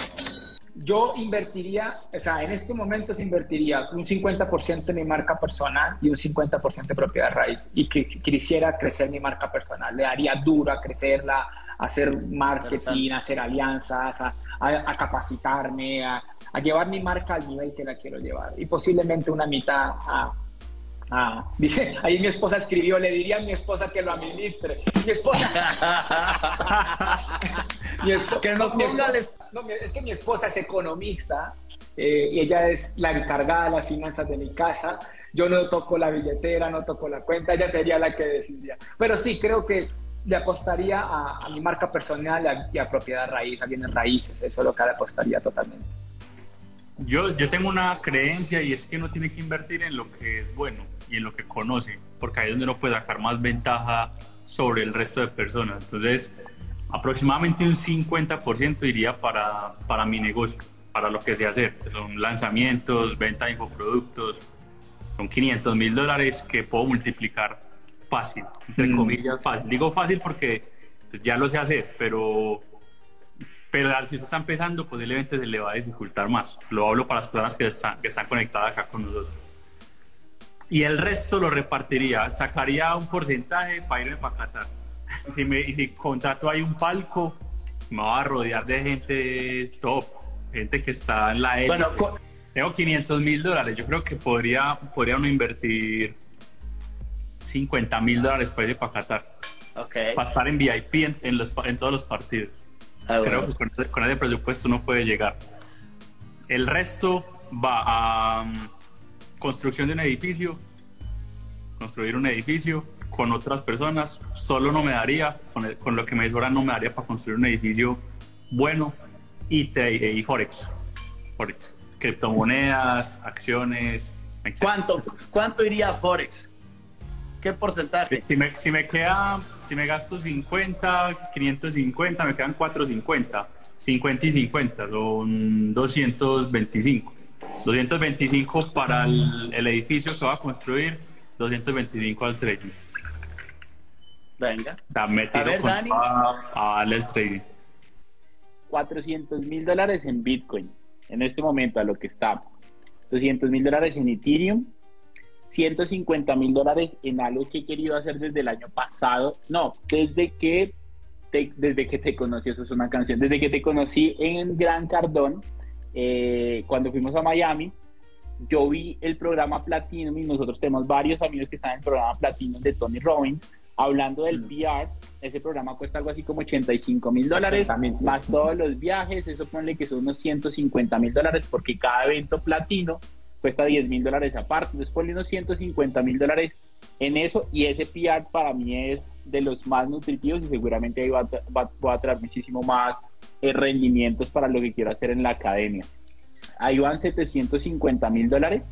Yo invertiría, o sea, en este momento se invertiría un 50% en mi marca personal y un 50% de propiedad raíz y que quisiera crecer mi marca personal. Le daría duro a crecerla, hacer marketing, hacer alianzas, a, capacitarme, a, llevar mi marca al nivel que la quiero llevar. Y posiblemente una mitad a, dice, ahí mi esposa escribió, le diría a mi esposa que lo administre. Mi esposa. que nos ponga no, es que mi esposa es economista eh, y ella es la encargada de las finanzas de mi casa. Yo no toco la billetera, no toco la cuenta, ella sería la que decidiría. Pero sí, creo que le apostaría a, mi marca personal y a, propiedad raíz, a bienes raíces. Eso es lo que le apostaría totalmente. Yo, yo tengo una creencia y es que uno tiene que invertir en lo que es bueno y en lo que conoce, porque ahí es donde uno puede sacar más ventaja sobre el resto de personas. Entonces, aproximadamente un 50% iría para, para mi negocio, para lo que sé hacer. Son lanzamientos, venta de infoproductos, son 500 mil dólares que puedo multiplicar fácil, entre mm. comillas fácil. Digo fácil porque pues, ya lo sé hacer, pero, pero si usted está empezando, posiblemente se le va a dificultar más. Lo hablo para las personas que están, que están conectadas acá con nosotros. Y el resto lo repartiría, sacaría un porcentaje para irme para Qatar. Si, me, si contrato ahí un palco, me va a rodear de gente top, gente que está en la Bueno, tengo 500 mil dólares. Yo creo que podría, podría uno invertir 50 mil dólares para ir para Qatar. Okay. Para estar en VIP en, los, en todos los partidos. Ah, Creo que con, ese presupuesto no puede llegar. El resto va a um, construcción de un edificio, construir un edificio con otras personas. Solo no me daría, con, lo que me sobra no me daría para construir un edificio bueno y, y Forex. Forex. Criptomonedas, acciones. ¿Cuánto, ¿Cuánto iría a Forex? ¿Qué porcentaje? Si me, si me queda, si me gasto 50, 550, me quedan 450. 50 y 50, son 225. 225 para el, edificio que va a construir, 225 al trading. Venga. a ver, Dani. A, darle el trading. 400 mil dólares en Bitcoin. En este momento, a lo que está. 200 mil dólares en Ethereum 150 mil dólares en algo que he querido hacer desde el año pasado. No, desde que te, desde que te conocí, eso es una canción, desde que te conocí en Gran Cardón, eh, cuando fuimos a Miami, yo vi el programa Platinum y nosotros tenemos varios amigos que están en el programa Platinum de Tony Robbins, hablando del mm. PR. Ese programa cuesta algo así como 85 mil dólares, más todos los viajes, eso ponle que son unos 150 mil dólares porque cada evento platino cuesta 10 mil dólares aparte, después unos 150 mil dólares en eso y ese PR para mí es de los más nutritivos y seguramente ahí va, a traer muchísimo más rendimientos para lo que quiero hacer en la academia. Ahí van 750 mil dólares,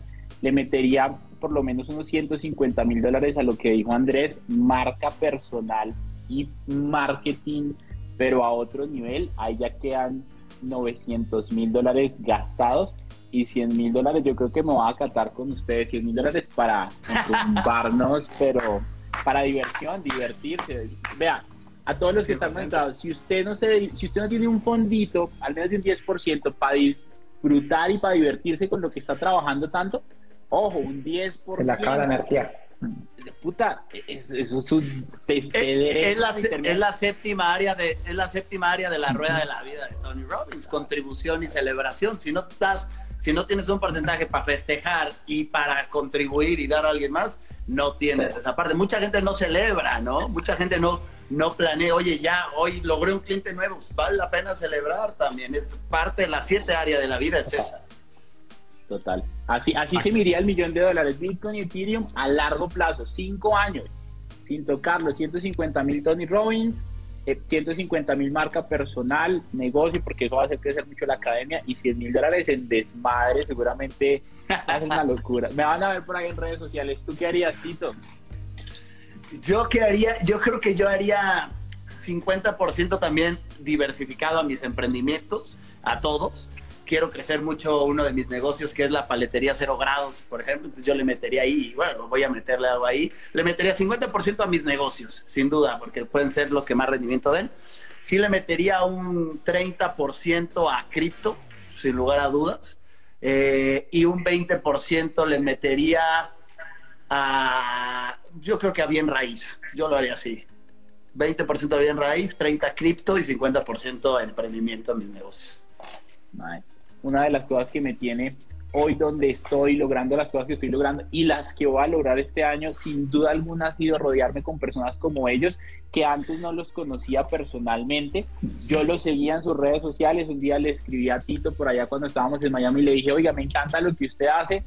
le metería por lo menos unos 150 mil dólares a lo que dijo Andrés, marca personal y marketing, pero a otro nivel, ahí ya quedan 900 mil dólares gastados y 100 mil dólares, yo creo que me voy a acatar con ustedes 100 mil dólares para tumbarnos, pero para diversión, divertirse. Vea, a todos los que están conectados, si usted no se, si usted no tiene un fondito, al menos de un 10% para disfrutar y para divertirse con lo que está trabajando tanto, Ojo, un 10%. Se le acaba la energía. Puta, eso es un es, es, la, es, la, séptima área de es la séptima área de la rueda de la vida de Tony Robbins, contribución y celebración. Si no estás, si no tienes un porcentaje para festejar y para contribuir y dar a alguien más, no tienes esa parte. Mucha gente no celebra, ¿no? Mucha gente no no planea, oye, ya hoy logré un cliente nuevo, vale la pena celebrar también. Es parte de la siete área de la vida, es esa. Total. Así, así se miría el millón de dólares Bitcoin y Ethereum a largo plazo, cinco años, sin tocarlo, 150 mil Tony Robbins, 150 eh, mil marca personal, negocio, porque eso va a hacer crecer mucho la academia, y 100 mil dólares en desmadre, seguramente es una locura. Me van a ver por ahí en redes sociales. ¿Tú qué harías, Tito? Yo qué haría, yo creo que yo haría 50% también diversificado a mis emprendimientos, a todos quiero crecer mucho uno de mis negocios, que es la paletería cero grados, por ejemplo. Entonces yo le metería ahí, bueno, voy a meterle algo ahí. Le metería 50% a mis negocios, sin duda, porque pueden ser los que más rendimiento den. Sí le metería un 30% a cripto, sin lugar a dudas. Eh, y un 20% le metería a, yo creo que a bien raíz. Yo lo haría así. 20% a bien raíz, 30% cripto y 50% a emprendimiento a mis negocios. Nice una de las cosas que me tiene hoy donde estoy, logrando las cosas que estoy logrando y las que voy a lograr este año, sin duda alguna ha sido rodearme con personas como ellos, que antes no los conocía personalmente. Yo los seguía en sus redes sociales, un día le escribí a Tito por allá cuando estábamos en Miami y le dije, oiga, me encanta lo que usted hace,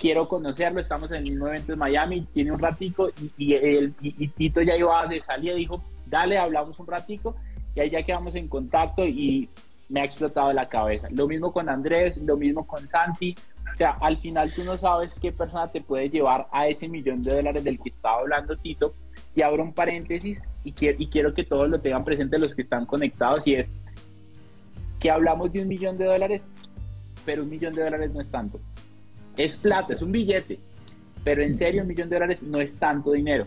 quiero conocerlo, estamos en el mismo evento en Miami, tiene un ratico y, y, Tito ya iba de salida, dijo, dale, hablamos un ratico y ahí ya quedamos en contacto y me ha explotado la cabeza. Lo mismo con Andrés, lo mismo con Santi. O sea, al final tú no sabes qué persona te puede llevar a ese millón de dólares del que estaba hablando Tito. Y abro un paréntesis y quiero, y quiero que todos lo tengan presente los que están conectados y es que hablamos de un millón de dólares, pero un millón de dólares no es tanto. Es plata, es un billete, pero en serio un millón de dólares no es tanto dinero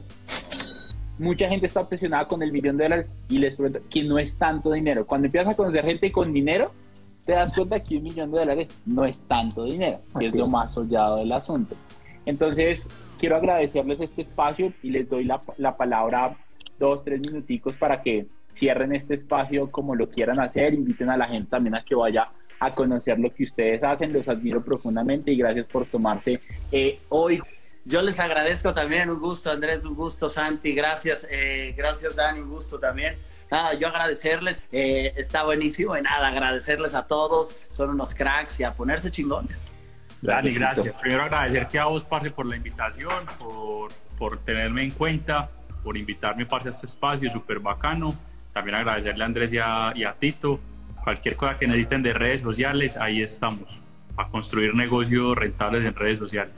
mucha gente está obsesionada con el millón de dólares y les pregunto que no es tanto dinero. Cuando empiezas a conocer gente con dinero, te das cuenta que un millón de dólares no es tanto dinero, que es lo más sollado del asunto. Entonces, quiero agradecerles este espacio y les doy la, la palabra dos, tres minuticos para que cierren este espacio como lo quieran hacer, inviten a la gente también a que vaya a conocer lo que ustedes hacen, los admiro profundamente y gracias por tomarse eh, hoy yo les agradezco también, un gusto Andrés, un gusto Santi, gracias, eh, gracias Dani, un gusto también. Nada, yo agradecerles, eh, está buenísimo y nada, agradecerles a todos, son unos cracks y a ponerse chingones. Dani, gracias. Primero agradecerte a vos, Parce, por la invitación, por, por tenerme en cuenta, por invitarme, Parce, a este espacio, súper bacano. También agradecerle a Andrés y a, y a Tito. Cualquier cosa que necesiten de redes sociales, ahí estamos, a construir negocios rentables en redes sociales.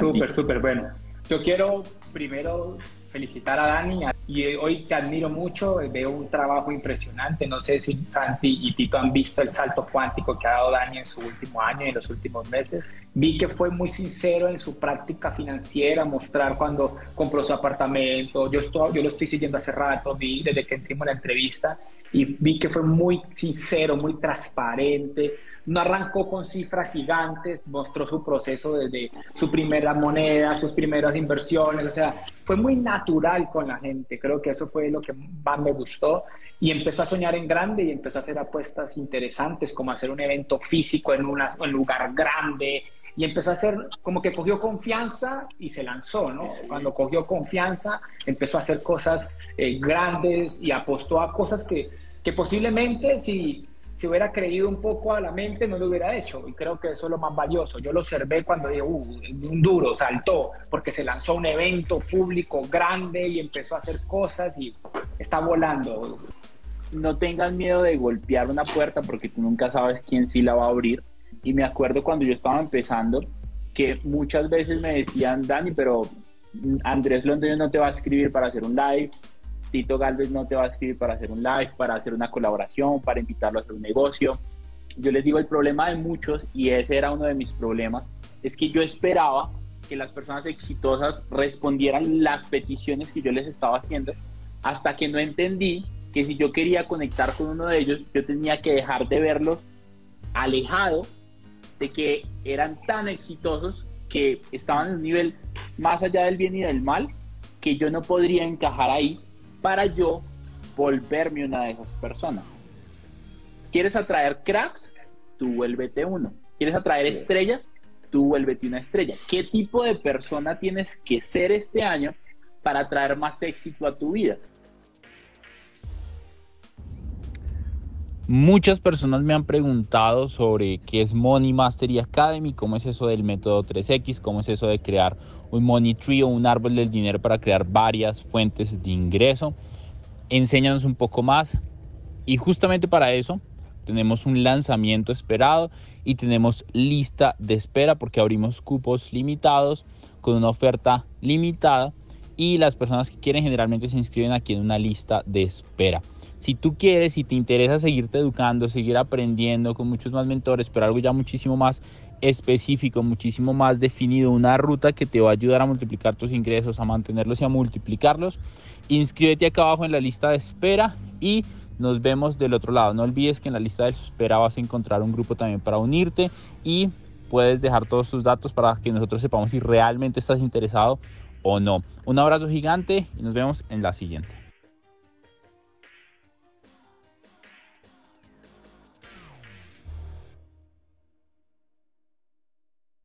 Súper, súper bueno. Yo quiero primero felicitar a Dani y hoy te admiro mucho, veo un trabajo impresionante. No sé si Santi y Tito han visto el salto cuántico que ha dado Dani en su último año y en los últimos meses. Vi que fue muy sincero en su práctica financiera, mostrar cuando compró su apartamento. Yo, estoy, yo lo estoy siguiendo hace rato, vi desde que hicimos la entrevista y vi que fue muy sincero, muy transparente. No arrancó con cifras gigantes, mostró su proceso desde su primera moneda, sus primeras inversiones, o sea, fue muy natural con la gente, creo que eso fue lo que más me gustó y empezó a soñar en grande y empezó a hacer apuestas interesantes como hacer un evento físico en, un lugar grande y empezó a hacer como que cogió confianza y se lanzó, ¿no? Cuando cogió confianza empezó a hacer cosas eh, grandes y apostó a cosas que, que posiblemente si si hubiera creído un poco a la mente, no lo hubiera hecho. Y creo que eso es lo más valioso. Yo lo observé cuando digo, uh, un duro, saltó, porque se lanzó un evento público grande y empezó a hacer cosas y está volando. No tengas miedo de golpear una puerta porque tú nunca sabes quién sí la va a abrir. Y me acuerdo cuando yo estaba empezando que muchas veces me decían, Dani, pero Andrés Londoño no te va a escribir para hacer un live, Tito Galvez no te va a escribir para hacer un live, para hacer una colaboración, para invitarlo a hacer un negocio. Yo les digo, el problema de muchos, y ese era uno de mis problemas, es que yo esperaba que las personas exitosas respondieran las peticiones que yo les estaba haciendo, hasta que no entendí que si yo quería conectar con uno de ellos, yo tenía que dejar de verlos alejado de que eran tan exitosos que estaban en un nivel más allá del bien y del mal, que yo no podría encajar ahí para yo volverme una de esas personas. ¿Quieres atraer cracks? Tú vuélvete uno. ¿Quieres atraer estrellas? Tú vuélvete una estrella. ¿Qué tipo de persona tienes que ser este año para traer más éxito a tu vida? Muchas personas me han preguntado sobre qué es Money Mastery Academy, cómo es eso del método 3X, cómo es eso de crear un Money Tree o un árbol del dinero para crear varias fuentes de ingreso. Enséñanos un poco más. Y justamente para eso tenemos un lanzamiento esperado y tenemos lista de espera porque abrimos cupos limitados con una oferta limitada y las personas que quieren generalmente se inscriben aquí en una lista de espera. Si tú quieres, si te interesa seguirte educando, seguir aprendiendo con muchos más mentores, pero algo ya muchísimo más específico, muchísimo más definido, una ruta que te va a ayudar a multiplicar tus ingresos, a mantenerlos y a multiplicarlos, inscríbete acá abajo en la lista de espera y nos vemos del otro lado. No olvides que en la lista de espera vas a encontrar un grupo también para unirte y puedes dejar todos tus datos para que nosotros sepamos si realmente estás interesado o no. Un abrazo gigante y nos vemos en la siguiente.